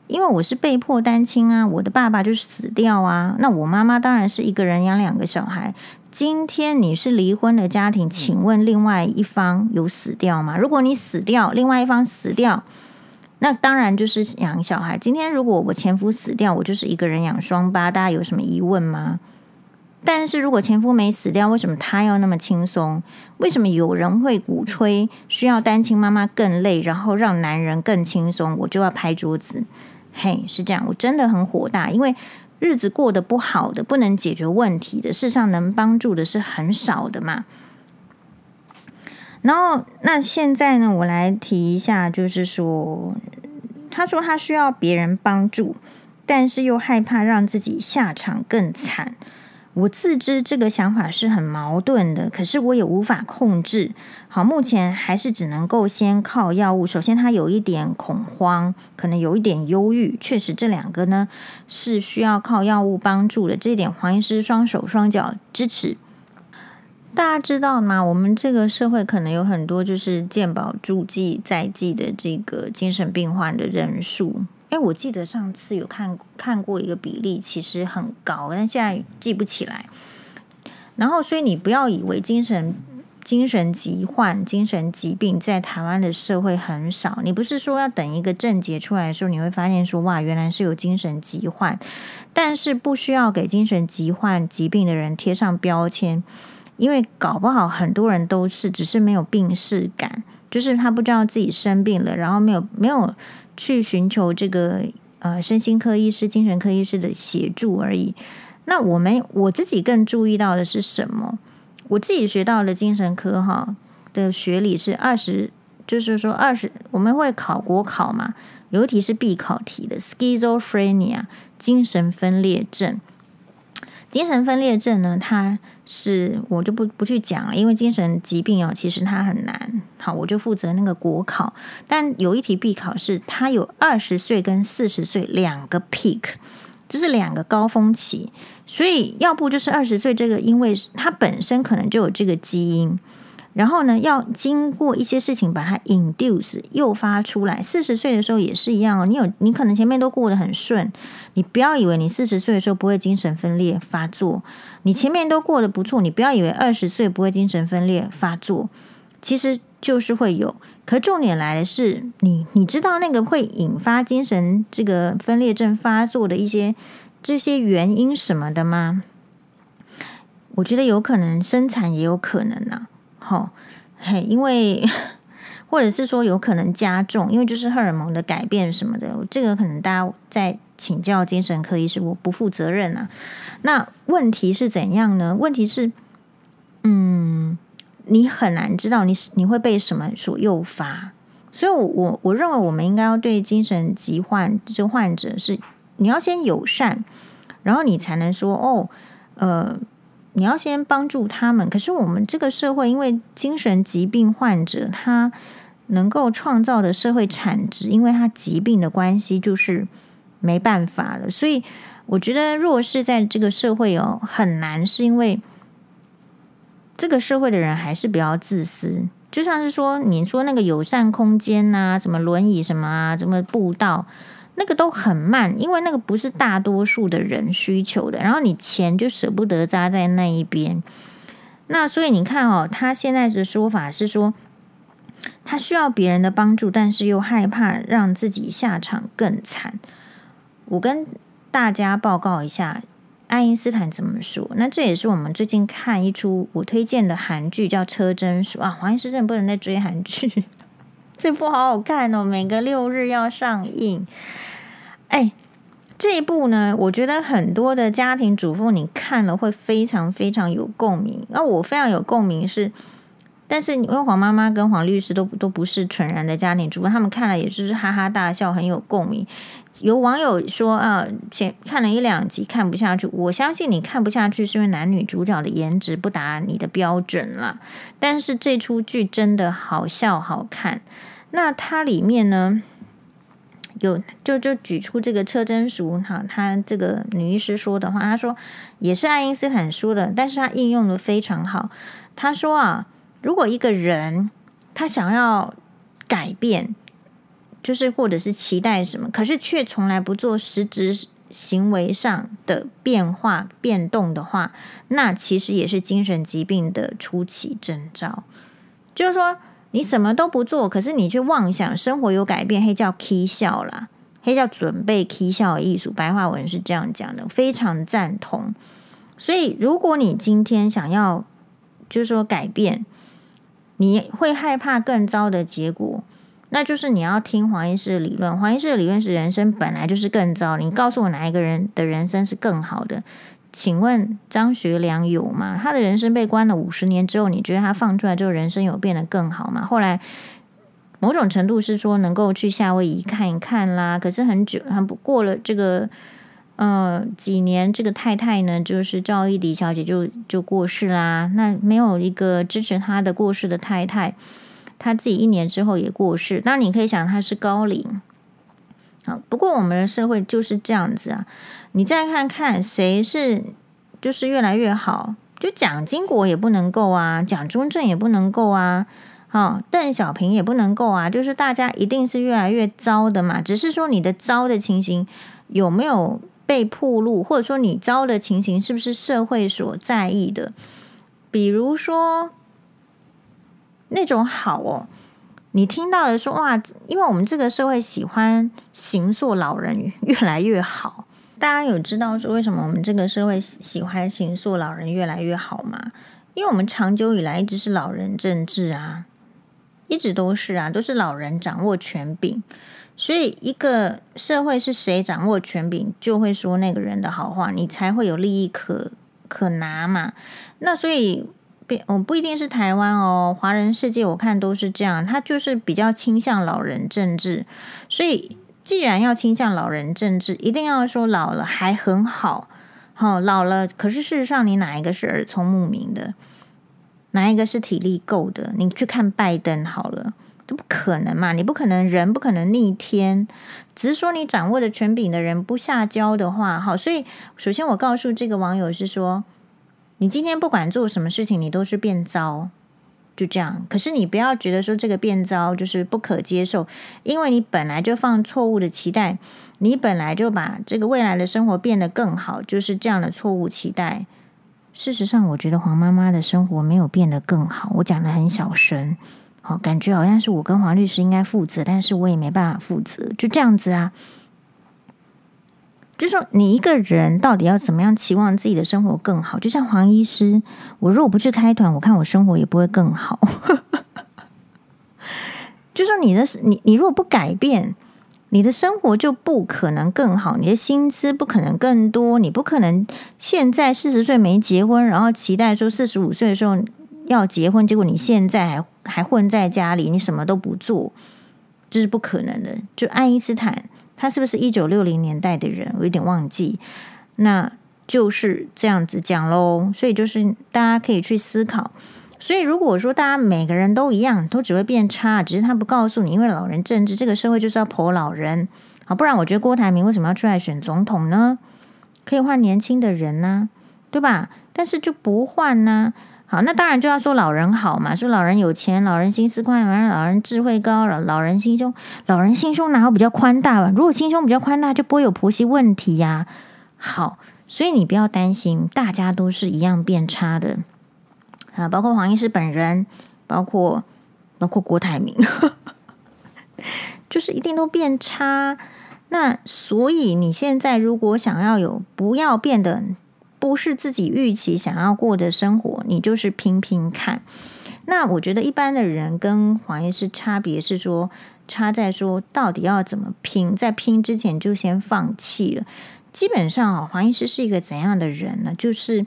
因为我是被迫单亲啊，我的爸爸就是死掉啊，那我妈妈当然是一个人养两个小孩。今天你是离婚的家庭，请问另外一方有死掉吗？如果你死掉，另外一方死掉。那当然就是养小孩。今天如果我前夫死掉，我就是一个人养双八，大家有什么疑问吗？但是如果前夫没死掉，为什么他要那么轻松？为什么有人会鼓吹需要单亲妈妈更累，然后让男人更轻松？我就要拍桌子。嘿，是这样，我真的很火大，因为日子过得不好的，不能解决问题的，世上能帮助的是很少的嘛。然后，那现在呢？我来提一下，就是说，他说他需要别人帮助，但是又害怕让自己下场更惨。我自知这个想法是很矛盾的，可是我也无法控制。好，目前还是只能够先靠药物。首先，他有一点恐慌，可能有一点忧郁，确实这两个呢是需要靠药物帮助的。这一点，黄医师双手双脚支持。大家知道吗？我们这个社会可能有很多就是健保助记在记的这个精神病患的人数。诶，我记得上次有看看过一个比例，其实很高，但现在记不起来。然后，所以你不要以为精神精神疾患、精神疾病在台湾的社会很少。你不是说要等一个症结出来的时候，你会发现说哇，原来是有精神疾患，但是不需要给精神疾患疾病的人贴上标签。因为搞不好很多人都是，只是没有病视感，就是他不知道自己生病了，然后没有没有去寻求这个呃身心科医师、精神科医师的协助而已。那我们我自己更注意到的是什么？我自己学到的精神科哈的学理是二十，就是说二十我们会考国考嘛，有一题是必考题的，schizophrenia 精神分裂症。精神分裂症呢，它是我就不不去讲了，因为精神疾病哦，其实它很难。好，我就负责那个国考，但有一题必考是它有二十岁跟四十岁两个 peak，就是两个高峰期，所以要不就是二十岁这个，因为它本身可能就有这个基因。然后呢，要经过一些事情把它 induce 诱发出来。四十岁的时候也是一样哦，你有你可能前面都过得很顺，你不要以为你四十岁的时候不会精神分裂发作，你前面都过得不错，你不要以为二十岁不会精神分裂发作，其实就是会有。可重点来的是，你你知道那个会引发精神这个分裂症发作的一些这些原因什么的吗？我觉得有可能生产也有可能啊。好，嘿，因为或者是说有可能加重，因为就是荷尔蒙的改变什么的，这个可能大家在请教精神科医师，我不负责任啊。那问题是怎样呢？问题是，嗯，你很难知道你你会被什么所诱发，所以我，我我认为我们应该要对精神疾患这患者是，你要先友善，然后你才能说哦，呃。你要先帮助他们，可是我们这个社会，因为精神疾病患者他能够创造的社会产值，因为他疾病的关系，就是没办法了。所以我觉得弱势在这个社会哦很难，是因为这个社会的人还是比较自私。就像是说，你说那个友善空间呐，什么轮椅什么啊，什么步道。那个都很慢，因为那个不是大多数的人需求的，然后你钱就舍不得扎在那一边。那所以你看哦，他现在的说法是说，他需要别人的帮助，但是又害怕让自己下场更惨。我跟大家报告一下，爱因斯坦怎么说。那这也是我们最近看一出我推荐的韩剧，叫《车贞淑》啊。黄医师真不能再追韩剧，这部好好看哦，每个六日要上映。哎，这一部呢，我觉得很多的家庭主妇你看了会非常非常有共鸣。那我非常有共鸣是，但是因为黄妈妈跟黄律师都都不是纯然的家庭主妇，他们看了也是哈哈大笑，很有共鸣。有网友说啊，前看了一两集看不下去，我相信你看不下去是因为男女主角的颜值不达你的标准了。但是这出剧真的好笑好看。那它里面呢？有就就举出这个车真淑哈，他这个女医师说的话，他说也是爱因斯坦说的，但是他应用的非常好。他说啊，如果一个人他想要改变，就是或者是期待什么，可是却从来不做实质行为上的变化变动的话，那其实也是精神疾病的初期征兆。就是说。你什么都不做，可是你却妄想生活有改变，黑叫 K 笑啦，黑叫准备 K 笑的艺术。白话文是这样讲的，非常赞同。所以，如果你今天想要，就是说改变，你会害怕更糟的结果，那就是你要听黄医师的理论。黄医师的理论是人生本来就是更糟，你告诉我哪一个人的人生是更好的？请问张学良有吗？他的人生被关了五十年之后，你觉得他放出来之后，人生有变得更好吗？后来某种程度是说能够去夏威夷看一看啦，可是很久很不过了这个呃几年，这个太太呢，就是赵一迪小姐就就过世啦。那没有一个支持他的过世的太太，他自己一年之后也过世。那你可以想，他是高龄。不过我们的社会就是这样子啊。你再看看谁是就是越来越好，就蒋经国也不能够啊，蒋中正也不能够啊，好，邓小平也不能够啊，就是大家一定是越来越糟的嘛。只是说你的糟的情形有没有被曝露，或者说你糟的情形是不是社会所在意的？比如说那种好哦，你听到的说哇，因为我们这个社会喜欢行塑老人 越来越好。大家有知道说为什么我们这个社会喜欢行塑老人越来越好吗？因为我们长久以来一直是老人政治啊，一直都是啊，都是老人掌握权柄，所以一个社会是谁掌握权柄，就会说那个人的好话，你才会有利益可可拿嘛。那所以，我不一定是台湾哦，华人世界我看都是这样，他就是比较倾向老人政治，所以。既然要倾向老人政治，一定要说老了还很好，好老了。可是事实上，你哪一个是耳聪目明的？哪一个是体力够的？你去看拜登好了，这不可能嘛！你不可能人不可能逆天，只是说你掌握的权柄的人不下交的话，好。所以，首先我告诉这个网友是说，你今天不管做什么事情，你都是变糟。就这样，可是你不要觉得说这个变糟就是不可接受，因为你本来就放错误的期待，你本来就把这个未来的生活变得更好，就是这样的错误期待。事实上，我觉得黄妈妈的生活没有变得更好。我讲得很小声，好，感觉好像是我跟黄律师应该负责，但是我也没办法负责，就这样子啊。就说，你一个人到底要怎么样期望自己的生活更好？就像黄医师，我如果不去开团，我看我生活也不会更好。就说你的你你如果不改变，你的生活就不可能更好，你的薪资不可能更多，你不可能现在四十岁没结婚，然后期待说四十五岁的时候要结婚，结果你现在还还混在家里，你什么都不做，这是不可能的。就爱因斯坦。他是不是一九六零年代的人？我有点忘记，那就是这样子讲喽。所以就是大家可以去思考。所以如果说大家每个人都一样，都只会变差，只是他不告诉你，因为老人政治，这个社会就是要婆老人。好，不然我觉得郭台铭为什么要出来选总统呢？可以换年轻的人呢，对吧？但是就不换呢？好，那当然就要说老人好嘛，说老人有钱，老人心思宽，完了老人智慧高，老老人心胸，老人心胸哪有比较宽大吧？如果心胸比较宽大，就不会有婆媳问题呀。好，所以你不要担心，大家都是一样变差的啊，包括黄医师本人，包括包括郭台铭，就是一定都变差。那所以你现在如果想要有，不要变得。不是自己预期想要过的生活，你就是拼拼看。那我觉得一般的人跟黄医师差别是说，差在说到底要怎么拼，在拼之前就先放弃了。基本上啊，黄医师是一个怎样的人呢？就是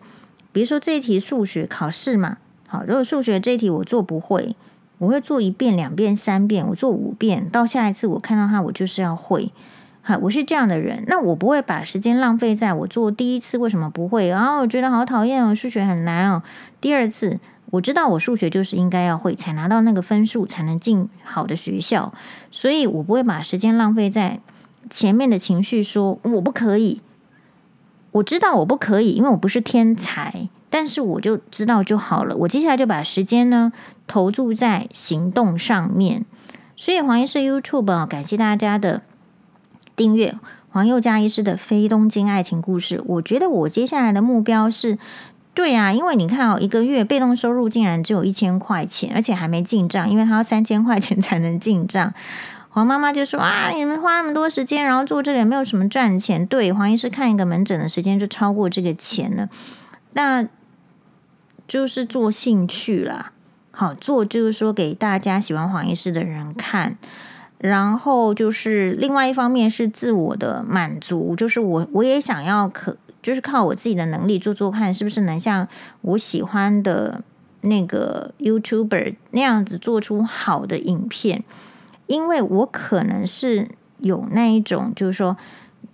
比如说这一题数学考试嘛，好，如果数学这一题我做不会，我会做一遍、两遍、三遍，我做五遍，到下一次我看到它，我就是要会。好，我是这样的人，那我不会把时间浪费在我做第一次为什么不会，然后我觉得好讨厌哦，数学很难哦。第二次我知道我数学就是应该要会才拿到那个分数，才能进好的学校，所以我不会把时间浪费在前面的情绪说我不可以，我知道我不可以，因为我不是天才，但是我就知道就好了。我接下来就把时间呢投注在行动上面。所以黄医师 YouTube 啊，感谢大家的订阅。黄宥嘉医师的非东京爱情故事，我觉得我接下来的目标是，对啊，因为你看哦，一个月被动收入竟然只有一千块钱，而且还没进账，因为他要三千块钱才能进账。黄妈妈就说啊，你们花那么多时间，然后做这个也没有什么赚钱。对，黄医师看一个门诊的时间就超过这个钱了，那就是做兴趣啦。好，做就是说给大家喜欢黄医师的人看。然后就是另外一方面是自我的满足，就是我我也想要可就是靠我自己的能力做做看，是不是能像我喜欢的那个 YouTuber 那样子做出好的影片，因为我可能是有那一种就是说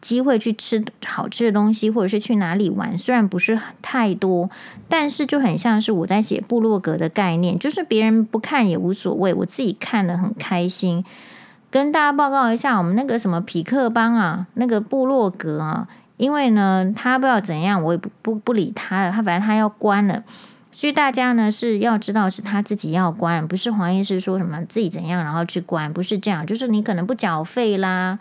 机会去吃好吃的东西，或者是去哪里玩，虽然不是太多，但是就很像是我在写部落格的概念，就是别人不看也无所谓，我自己看得很开心。跟大家报告一下，我们那个什么匹克邦啊，那个部落格啊，因为呢，他不知道怎样，我也不不不理他了，他反正他要关了，所以大家呢是要知道是他自己要关，不是黄医师说什么自己怎样然后去关，不是这样，就是你可能不缴费啦，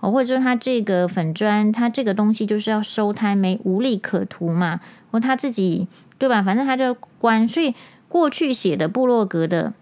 哦或者说他这个粉砖，他这个东西就是要收摊，没无利可图嘛，或他自己对吧？反正他就关，所以过去写的部落格的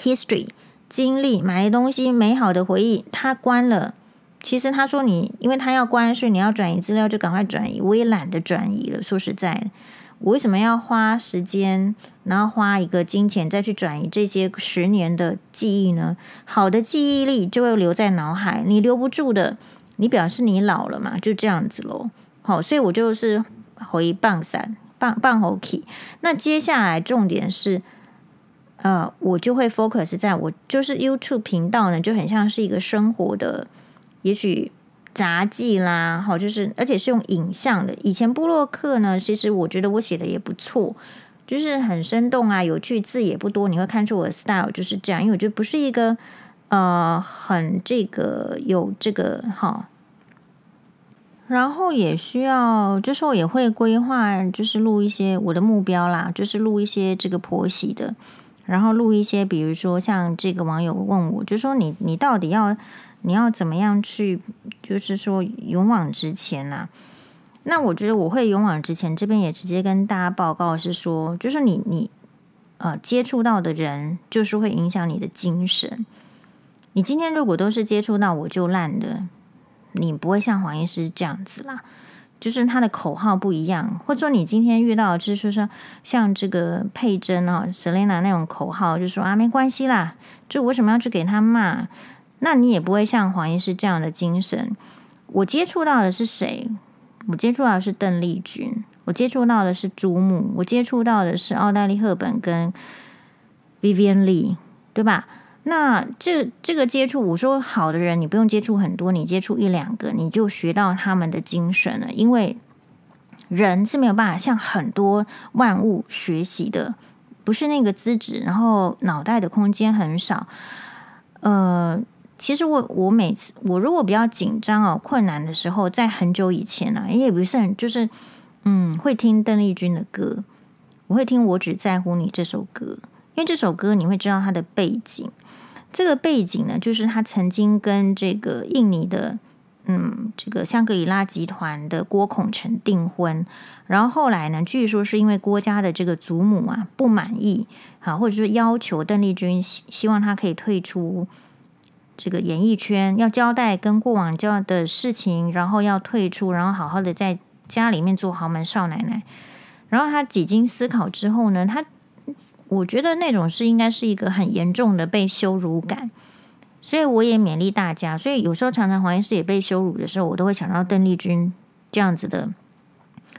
history。经历买的东西，美好的回忆，他关了。其实他说你，因为他要关，所以你要转移资料就赶快转移。我也懒得转移了。说实在，我为什么要花时间，然后花一个金钱再去转移这些十年的记忆呢？好的记忆力就会留在脑海，你留不住的，你表示你老了嘛，就这样子喽。好，所以我就是回棒伞棒棒猴 key。那接下来重点是。呃，我就会 focus 在我就是 YouTube 频道呢，就很像是一个生活的，也许杂技啦，好，就是而且是用影像的。以前部落客呢，其实我觉得我写的也不错，就是很生动啊，有趣，字也不多，你会看出我的 style 就是这样。因为我觉得不是一个呃很这个有这个哈，然后也需要，就是我也会规划，就是录一些我的目标啦，就是录一些这个婆媳的。然后录一些，比如说像这个网友问我，就说你你到底要你要怎么样去，就是说勇往直前呐、啊？那我觉得我会勇往直前，这边也直接跟大家报告是说，就是你你呃接触到的人，就是会影响你的精神。你今天如果都是接触到我就烂的，你不会像黄医师这样子啦。就是他的口号不一样，或者说你今天遇到，就是说像这个佩珍啊、Selena 那种口号，就说啊没关系啦，就为什么要去给他骂？那你也不会像黄医师这样的精神。我接触到的是谁？我接触到的是邓丽君，我接触到的是朱木，我接触到的是奥黛丽·赫本跟 Vivian Lee，对吧？那这这个接触，我说好的人，你不用接触很多，你接触一两个，你就学到他们的精神了。因为人是没有办法向很多万物学习的，不是那个资质，然后脑袋的空间很少。呃，其实我我每次我如果比较紧张哦、困难的时候，在很久以前呢、啊，也不是很就是嗯，会听邓丽君的歌，我会听《我只在乎你》这首歌，因为这首歌你会知道它的背景。这个背景呢，就是他曾经跟这个印尼的，嗯，这个香格里拉集团的郭孔成订婚，然后后来呢，据说是因为郭家的这个祖母啊不满意，啊，或者是要求邓丽君希希望她可以退出这个演艺圈，要交代跟过往交的事情，然后要退出，然后好好的在家里面做豪门少奶奶。然后他几经思考之后呢，他。我觉得那种是应该是一个很严重的被羞辱感，所以我也勉励大家。所以有时候常常黄医师也被羞辱的时候，我都会想到邓丽君这样子的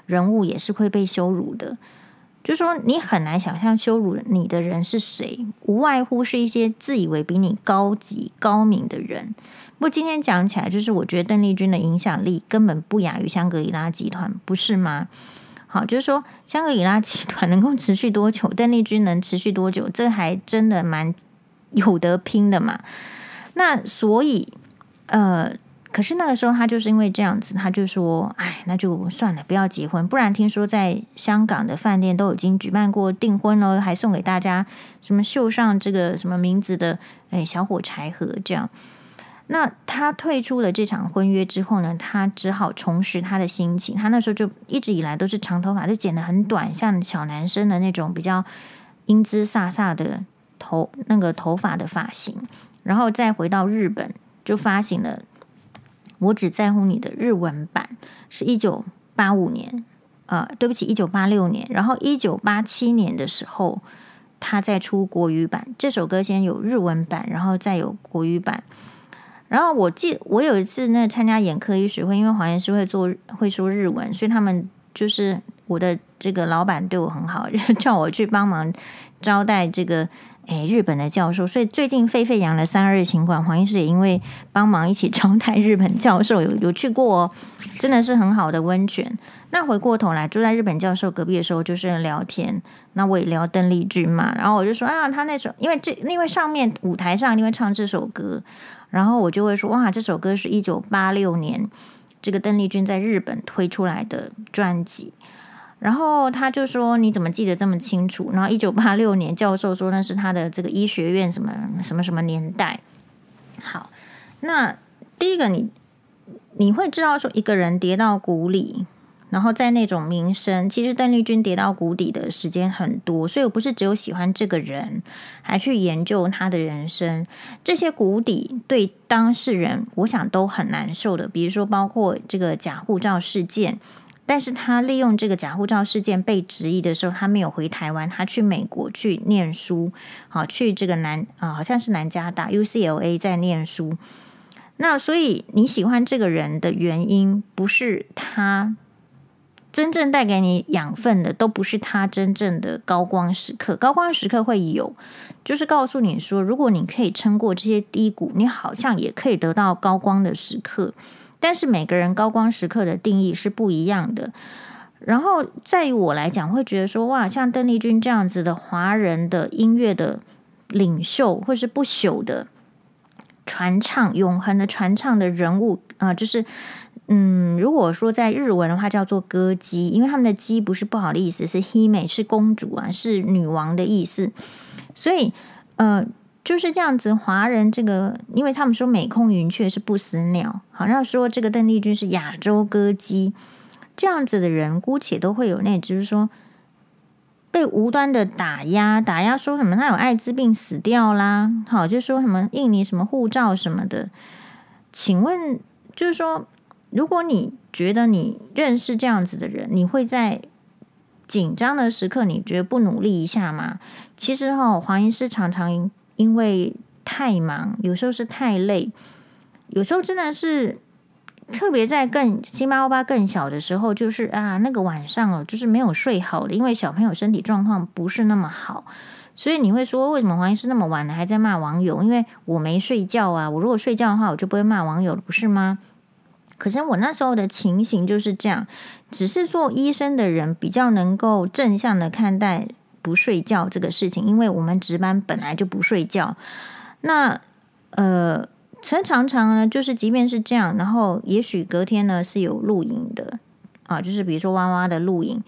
人物也是会被羞辱的。就说你很难想象羞辱你的人是谁，无外乎是一些自以为比你高级高明的人。不过今天讲起来，就是我觉得邓丽君的影响力根本不亚于香格里拉集团，不是吗？好，就是说香格里拉集团能够持续多久，邓丽君能持续多久，这还真的蛮有得拼的嘛。那所以，呃，可是那个时候他就是因为这样子，他就说：“哎，那就算了，不要结婚。不然听说在香港的饭店都已经举办过订婚了，还送给大家什么绣上这个什么名字的哎小火柴盒这样。”那他退出了这场婚约之后呢，他只好重拾他的心情。他那时候就一直以来都是长头发，就剪得很短，像小男生的那种比较英姿飒飒的头那个头发的发型。然后再回到日本，就发行了《我只在乎你》的日文版，是一九八五年，呃，对不起，一九八六年。然后一九八七年的时候，他再出国语版。这首歌先有日文版，然后再有国语版。然后我记，我有一次那参加眼科医学会，因为黄医师会做会说日文，所以他们就是我的这个老板对我很好，就叫我去帮忙招待这个。诶，日本的教授，所以最近沸沸扬的三二情馆，黄医师也因为帮忙一起 招待日本教授，有有去过哦，真的是很好的温泉。那回过头来住在日本教授隔壁的时候，就是聊天，那我也聊邓丽君嘛，然后我就说啊，他那首因为这因为上面舞台上因为唱这首歌，然后我就会说哇，这首歌是一九八六年这个邓丽君在日本推出来的专辑。然后他就说：“你怎么记得这么清楚？”然后一九八六年，教授说那是他的这个医学院什么什么什么年代。好，那第一个你你会知道说一个人跌到谷底，然后在那种名声，其实邓丽君跌到谷底的时间很多，所以我不是只有喜欢这个人，还去研究他的人生。这些谷底对当事人，我想都很难受的。比如说，包括这个假护照事件。但是他利用这个假护照事件被质疑的时候，他没有回台湾，他去美国去念书，好，去这个南啊，好像是南加大 UCLA 在念书。那所以你喜欢这个人的原因，不是他真正带给你养分的，都不是他真正的高光时刻。高光时刻会有，就是告诉你说，如果你可以撑过这些低谷，你好像也可以得到高光的时刻。但是每个人高光时刻的定义是不一样的。然后在于我来讲，会觉得说，哇，像邓丽君这样子的华人的音乐的领袖，或是不朽的传唱、永恒的传唱的人物啊、就是嗯，如果说在日文的话叫做歌姬，因为他们的“姬”不是不好的意思，是 He 美是公主啊，是女王的意思，所以呃。就是这样子，华人这个，因为他们说美空云雀是不死鸟，好像说这个邓丽君是亚洲歌姬，这样子的人，姑且都会有那，就是说被无端的打压，打压说什么他有艾滋病死掉啦，好，就说什么印尼什么护照什么的，请问，就是说，如果你觉得你认识这样子的人，你会在紧张的时刻，你觉得不努力一下吗？其实哈，黄医师常常。因为太忙，有时候是太累，有时候真的是特别在更星巴欧巴更小的时候，就是啊，那个晚上哦，就是没有睡好的，因为小朋友身体状况不是那么好，所以你会说，为什么黄医师那么晚了还在骂网友？因为我没睡觉啊，我如果睡觉的话，我就不会骂网友了，不是吗？可是我那时候的情形就是这样，只是做医生的人比较能够正向的看待。不睡觉这个事情，因为我们值班本来就不睡觉。那呃，陈常常呢，就是即便是这样，然后也许隔天呢是有录影的啊，就是比如说娃娃的录影。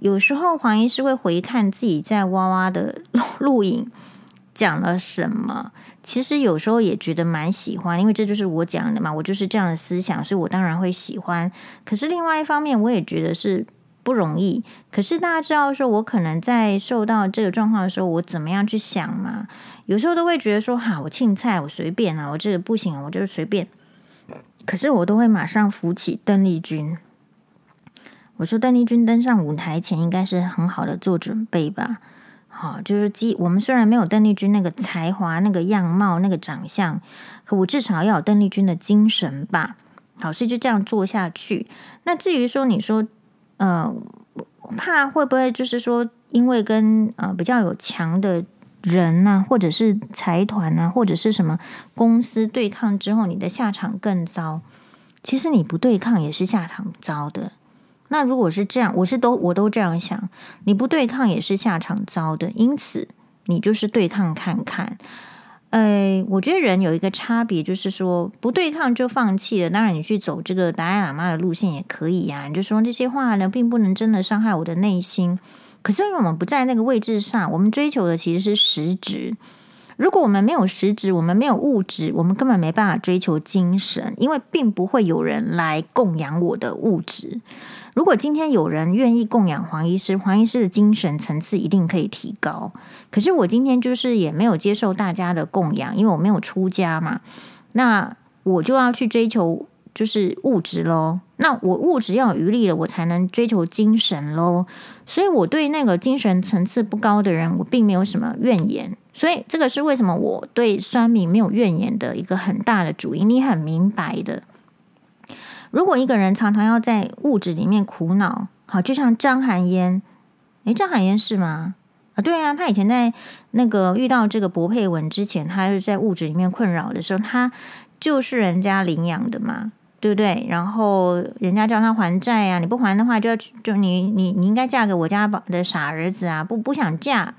有时候黄医师会回看自己在娃娃的 录影讲了什么，其实有时候也觉得蛮喜欢，因为这就是我讲的嘛，我就是这样的思想，所以我当然会喜欢。可是另外一方面，我也觉得是。不容易，可是大家知道说，我可能在受到这个状况的时候，我怎么样去想嘛？有时候都会觉得说，哈，我青菜，我随便啊，我这个不行，我就是随便。可是我都会马上扶起邓丽君。我说，邓丽君登上舞台前，应该是很好的做准备吧？好，就是既我们虽然没有邓丽君那个才华、那个样貌、那个长相，可我至少要有邓丽君的精神吧？好，所以就这样做下去。那至于说，你说。呃，怕会不会就是说，因为跟呃比较有强的人呐、或者是财团呐，或者是什么公司对抗之后，你的下场更糟？其实你不对抗也是下场糟的。那如果是这样，我是都我都这样想，你不对抗也是下场糟的。因此，你就是对抗看看。呃，我觉得人有一个差别，就是说不对抗就放弃了。当然，你去走这个达赖喇嘛的路线也可以呀、你就说这些话呢，并不能真的伤害我的内心。可是因为我们不在那个位置上，我们追求的其实是实质。如果我们没有实质，我们没有物质，我们根本没办法追求精神，因为并不会有人来供养我的物质。如果今天有人愿意供养黄医师，黄医师的精神层次一定可以提高。可是我今天就是也没有接受大家的供养，因为我没有出家嘛，那我就要去追求就是物质喽。那我物质要有余力了，我才能追求精神喽。所以我对那个精神层次不高的人，我并没有什么怨言。所以这个是为什么我对酸民没有怨言的一个很大的主因，你很明白的。如果一个人常常要在物质里面苦恼，好，就像张含烟，诶，张含烟是吗？啊，对啊，他以前在那个遇到这个柏佩文之前，他是在物质里面困扰的时候，他就是人家领养的嘛，对不对？然后人家叫他还债啊，你不还的话就，就要就你你你应该嫁给我家的傻儿子啊，不不想嫁，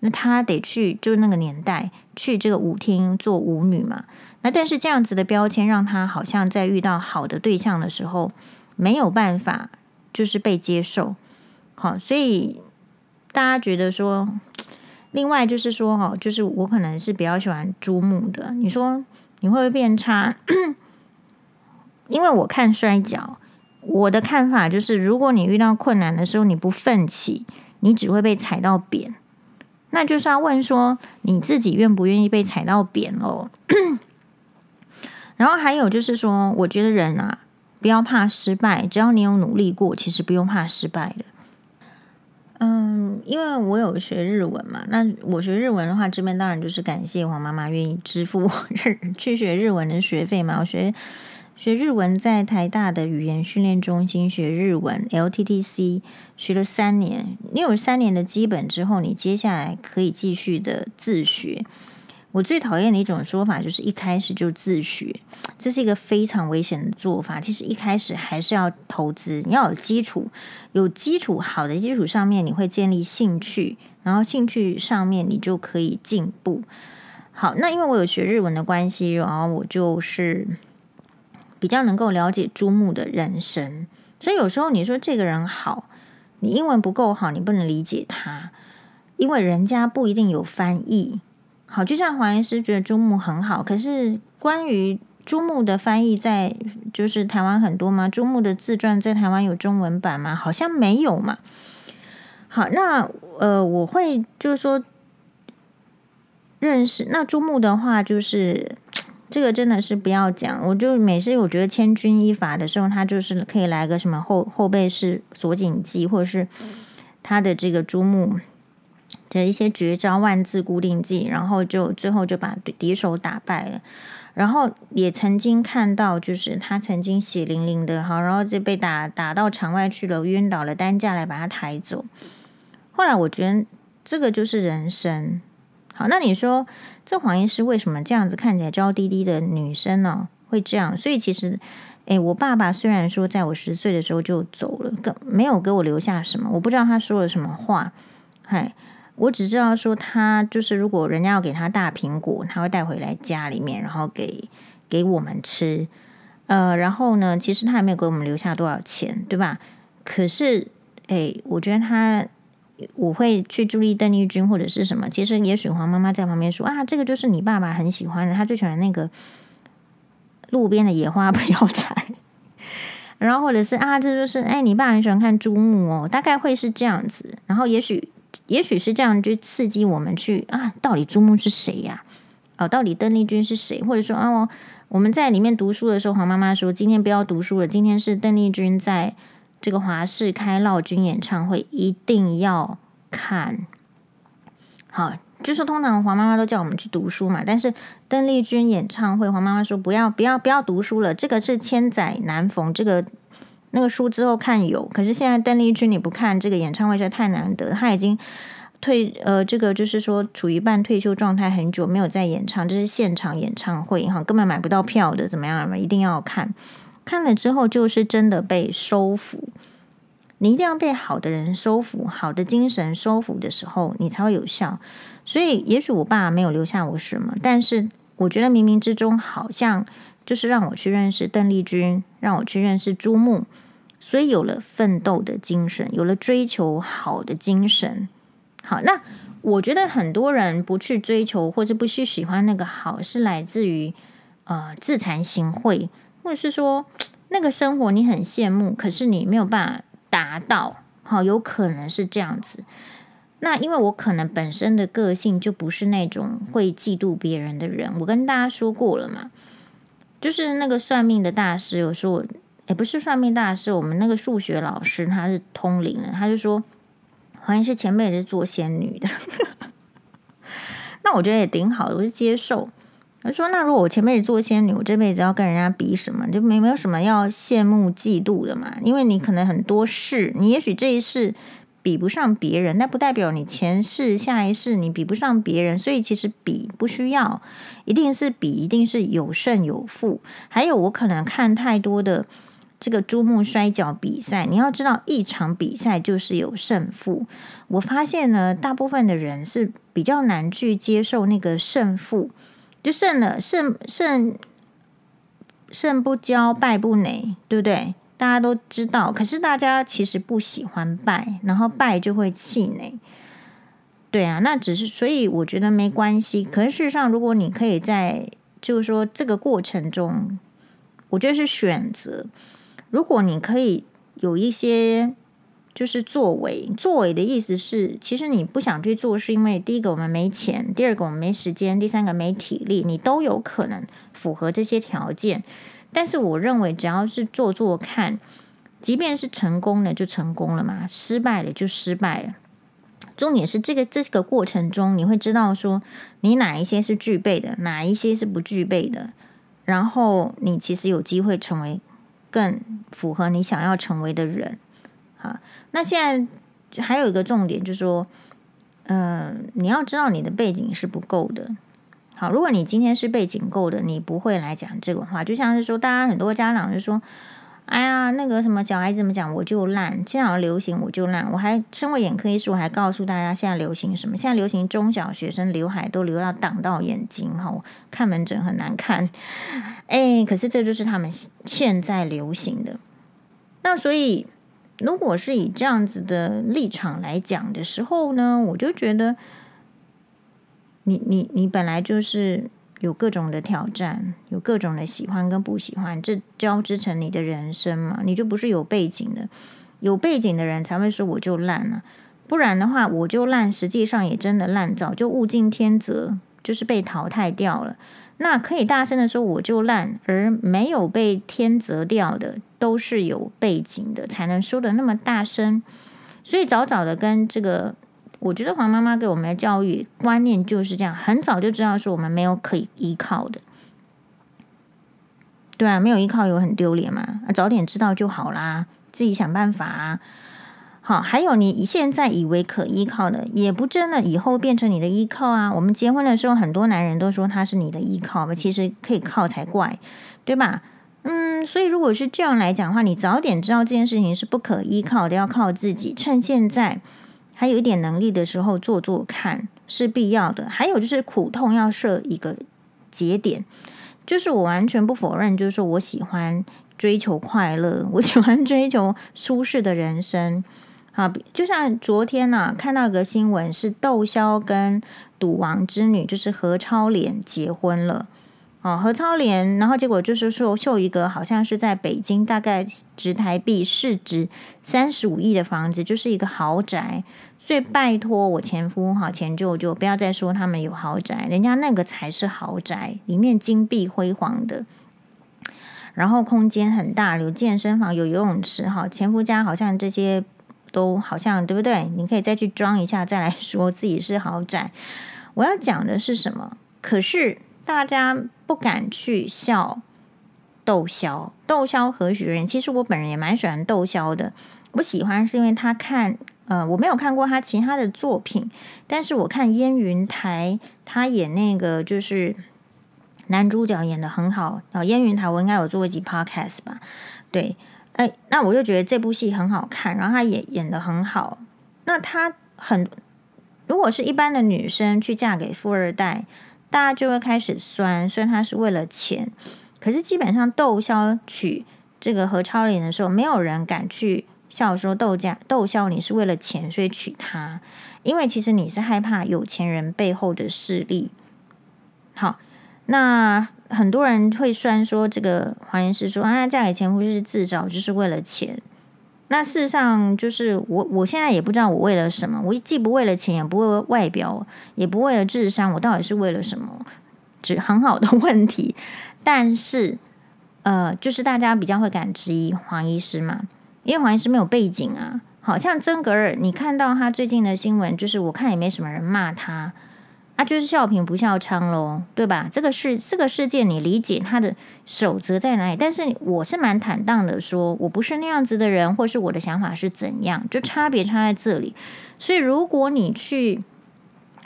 那他得去，就是那个年代去这个舞厅做舞女嘛。那但是这样子的标签让他好像在遇到好的对象的时候没有办法，就是被接受。好，所以大家觉得说，另外就是说，哦，就是我可能是比较喜欢猪木的。你说你会不会变差？因为我看摔跤，我的看法就是，如果你遇到困难的时候你不奋起，你只会被踩到扁。那就是要问说，你自己愿不愿意被踩到扁哦？然后还有就是说，我觉得人啊，不要怕失败，只要你有努力过，其实不用怕失败的。嗯，因为我有学日文嘛，那我学日文的话，这边当然就是感谢黄妈妈愿意支付我日 去学日文的学费嘛。我学学日文在台大的语言训练中心学日文，LTTC 学了三年。你有三年的基本之后，你接下来可以继续的自学。我最讨厌的一种说法就是一开始就自学，这是一个非常危险的做法。其实一开始还是要投资，你要有基础，有基础好的基础上面，你会建立兴趣，然后兴趣上面你就可以进步。好，那因为我有学日文的关系，然后我就是比较能够了解朱木的人生，所以有时候你说这个人好，你英文不够好，你不能理解他，因为人家不一定有翻译。好，就像黄医师觉得朱木很好，可是关于朱木的翻译在就是台湾很多吗？朱木的自传在台湾有中文版吗？好像没有嘛。好，那呃，我会就是说认识那朱木的话，就是这个真的是不要讲。我就每次我觉得千钧一发的时候，他就是可以来个什么后后背式锁紧剂，或者是他的这个珠木。这一些绝招万字固定技，然后就最后就把敌手打败了。然后也曾经看到，就是他曾经血淋淋的哈，然后就被打打到场外去了，晕倒了，担架来把他抬走。后来我觉得这个就是人生。好，那你说这黄医师为什么这样子看起来娇滴滴的女生呢？会这样？所以其实，诶，我爸爸虽然说在我十岁的时候就走了，更没有给我留下什么，我不知道他说了什么话，嗨。我只知道说他就是，如果人家要给他大苹果，他会带回来家里面，然后给给我们吃。呃，然后呢，其实他也没有给我们留下多少钱，对吧？可是，哎，我觉得他我会去注意邓丽君或者是什么。其实，也许黄妈妈在旁边说啊，这个就是你爸爸很喜欢的，他最喜欢那个路边的野花不要采。然后，或者是啊，这就是哎，你爸很喜欢看珠木哦，大概会是这样子。然后，也许。也许是这样，就刺激我们去啊，到底珠木是谁呀？哦，到底邓丽君是谁？或者说哦，我们在里面读书的时候，黄妈妈说今天不要读书了，今天是邓丽君在这个华视开劳军演唱会，一定要看。好，就说通常黄妈妈都叫我们去读书嘛，但是邓丽君演唱会，黄妈妈说不要不要不要读书了，这个是千载难逢这个。那个书之后看有，可是现在邓丽君你不看这个演唱会实在太难得，他已经退呃，这个就是说处于半退休状态很久，没有在演唱，这是现场演唱会哈，根本买不到票的，怎么样嘛？一定要看，看了之后就是真的被收服。你一定要被好的人收服，好的精神收服的时候，你才会有效。所以，也许我爸没有留下我什么，但是我觉得冥冥之中好像就是让我去认识邓丽君，让我去认识朱木，所以有了奋斗的精神，有了追求好的精神。好，那我觉得很多人不去追求，或者不去喜欢那个好，是来自于呃自惭形秽，或者是说那个生活你很羡慕，可是你没有办法。达到好，有可能是这样子。那因为我可能本身的个性就不是那种会嫉妒别人的人。我跟大家说过了嘛，就是那个算命的大师有说，也不是算命大师，我们那个数学老师他是通灵的，他就说好像是前辈也是做仙女的。那我觉得也挺好的，我是接受。他说：“那如果我前辈子做仙女，我这辈子要跟人家比什么？就没没有什么要羡慕嫉妒的嘛。因为你可能很多事，你也许这一世比不上别人，那不代表你前世、下一世你比不上别人。所以其实比不需要，一定是比，一定是有胜有负。还有，我可能看太多的这个珠穆摔跤比赛，你要知道，一场比赛就是有胜负。我发现呢，大部分的人是比较难去接受那个胜负。”就胜了，胜胜胜不骄，败不馁，对不对？大家都知道，可是大家其实不喜欢败，然后败就会气馁。对啊，那只是所以我觉得没关系。可是事实上，如果你可以在就是说这个过程中，我觉得是选择。如果你可以有一些。就是作为，作为的意思是，其实你不想去做，是因为第一个我们没钱，第二个我们没时间，第三个没体力，你都有可能符合这些条件。但是我认为，只要是做做看，即便是成功了就成功了嘛，失败了就失败了。重点是这个这个过程中，你会知道说你哪一些是具备的，哪一些是不具备的，然后你其实有机会成为更符合你想要成为的人。好，那现在还有一个重点就是说，嗯、你要知道你的背景是不够的。好，如果你今天是背景够的，你不会来讲这个话。就像是说，大家很多家长就说：“哎呀，那个什么小孩子怎么讲，我就烂。现在流行我就烂。”我还身为眼科医师，我还告诉大家现在流行什么？现在流行中小学生刘海都留到挡到眼睛，哈，看门诊很难看。哎，可是这就是他们现在流行的。那所以。如果是以这样子的立场来讲的时候呢，我就觉得你你你本来就是有各种的挑战，有各种的喜欢跟不喜欢，这交织成你的人生嘛，你就不是有背景的，有背景的人才会说我就烂了，不然的话我就烂，实际上也真的烂，早就物竞天择，就是被淘汰掉了。那可以大声的说我就烂，而没有被天择掉的都是有背景的，才能说的那么大声。所以早早的跟这个，我觉得黄妈妈给我们的教育观念就是这样，很早就知道说我们没有可以依靠的。对啊，没有依靠有很丢脸嘛？早点知道就好啦，自己想办法啊。好，还有你现在以为可依靠的，也不真的以后变成你的依靠啊。我们结婚的时候，很多男人都说他是你的依靠，其实可以靠才怪，对吧？嗯，所以如果是这样来讲的话，你早点知道这件事情是不可依靠的，要靠自己。趁现在还有一点能力的时候做做看是必要的。还有就是苦痛要设一个节点，就是我完全不否认，就是说我喜欢追求快乐，我喜欢追求舒适的人生。啊，就像昨天呢、看到一个新闻，是窦骁跟赌王之女，就是何超莲结婚了。哦，何超莲，然后结果就是说秀一个好像是在北京，大概值台币市值三十五亿的房子，就是一个豪宅。所以拜托我前夫哈前舅舅不要再说他们有豪宅，人家那个才是豪宅，里面金碧辉煌的，然后空间很大，有健身房，有游泳池。哈，前夫家好像这些。都好像对不对？你可以再去装一下，再来说自己是豪宅。我要讲的是什么？可是大家不敢去笑窦骁。窦骁何许人？其实我本人也蛮喜欢窦骁的。我喜欢是因为他看，呃，我没有看过他其他的作品，但是我看燕云台，他演那个就是男主角演的很好。哦，燕云台我应该有做一集 podcast 吧？对。哎，那我就觉得这部戏很好看，然后她也演得很好。那她很，如果是一般的女生去嫁给富二代，大家就会开始酸，虽然她是为了钱。可是基本上窦骁娶这个何超莲的时候，没有人敢去笑说窦家窦骁你是为了钱所以娶她，因为其实你是害怕有钱人背后的势力。好，那。很多人会酸说，这个黄医师说啊，嫁给前夫就是自找，就是为了钱。那事实上，就是我我现在也不知道我为了什么。我既不为了钱，也不为外表，也不为了智商，我到底是为了什么？这很好的问题。但是，呃，就是大家比较会敢质疑黄医师嘛，因为黄医师没有背景啊。好像曾格尔，你看到他最近的新闻，就是我看也没什么人骂他。他、啊、就是笑贫不笑娼喽，对吧？这个是这个世界，你理解他的守则在哪里？但是我是蛮坦荡的说，我不是那样子的人，或是我的想法是怎样，就差别差在这里。所以如果你去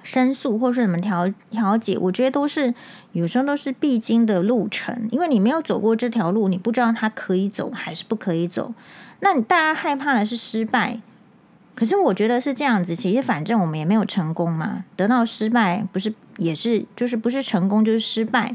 申诉或是怎么调调解，我觉得都是有时候都是必经的路程，因为你没有走过这条路，你不知道它可以走还是不可以走。那你大家害怕的是失败。可是我觉得是这样子，其实反正我们也没有成功嘛，得到失败不是也是就是不是成功就是失败，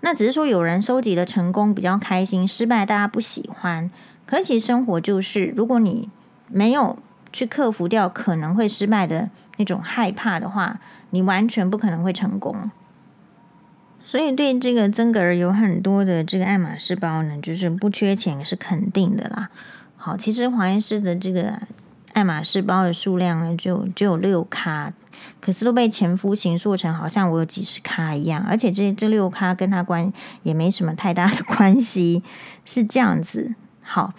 那只是说有人收集了成功比较开心，失败大家不喜欢。可是其实生活就是，如果你没有去克服掉可能会失败的那种害怕的话，你完全不可能会成功。所以对这个曾格尔有很多的这个爱马仕包呢，就是不缺钱是肯定的啦。好，其实黄医师的这个。爱马仕包的数量呢，就只有六咖，可是都被前夫形塑成好像我有几十咖一样，而且这这六咖跟他关也没什么太大的关系，是这样子。好，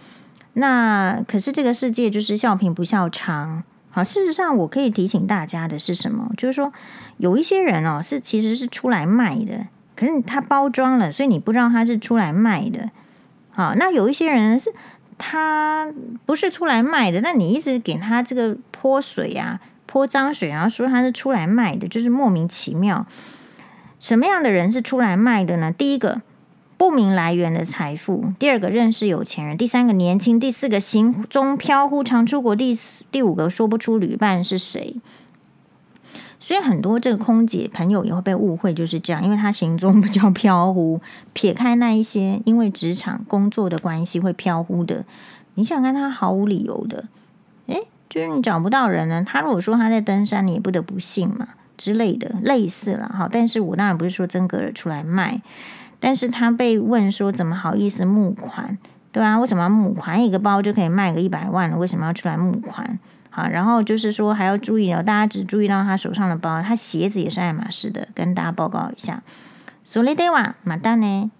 那可是这个世界就是笑贫不笑娼。好，事实上我可以提醒大家的是什么？就是说有一些人哦，是其实是出来卖的，可是他包装了，所以你不知道他是出来卖的。好，那有一些人是。他不是出来卖的，那你一直给他这个泼水啊，泼脏水，然后说他是出来卖的，就是莫名其妙。什么样的人是出来卖的呢？第一个，不明来源的财富；第二个，认识有钱人；第三个，年轻；第四个，行踪飘忽，常出国；第四、第五个，说不出旅伴是谁。所以很多这个空姐朋友也会被误会，就是这样，因为他行踪比较飘忽。撇开那一些因为职场工作的关系会飘忽的，你想看他毫无理由的，诶，就是你找不到人呢。他如果说他在登山，你也不得不信嘛之类的，类似了哈。但是我当然不是说曾格尔出来卖，但是他被问说怎么好意思募款，对啊，为什么要募款？一个包就可以卖个一百万了，为什么要出来募款？好，然后就是说还要注意哦，大家只注意到他手上的包，他鞋子也是爱马仕的，跟大家报告一下。それではまたね。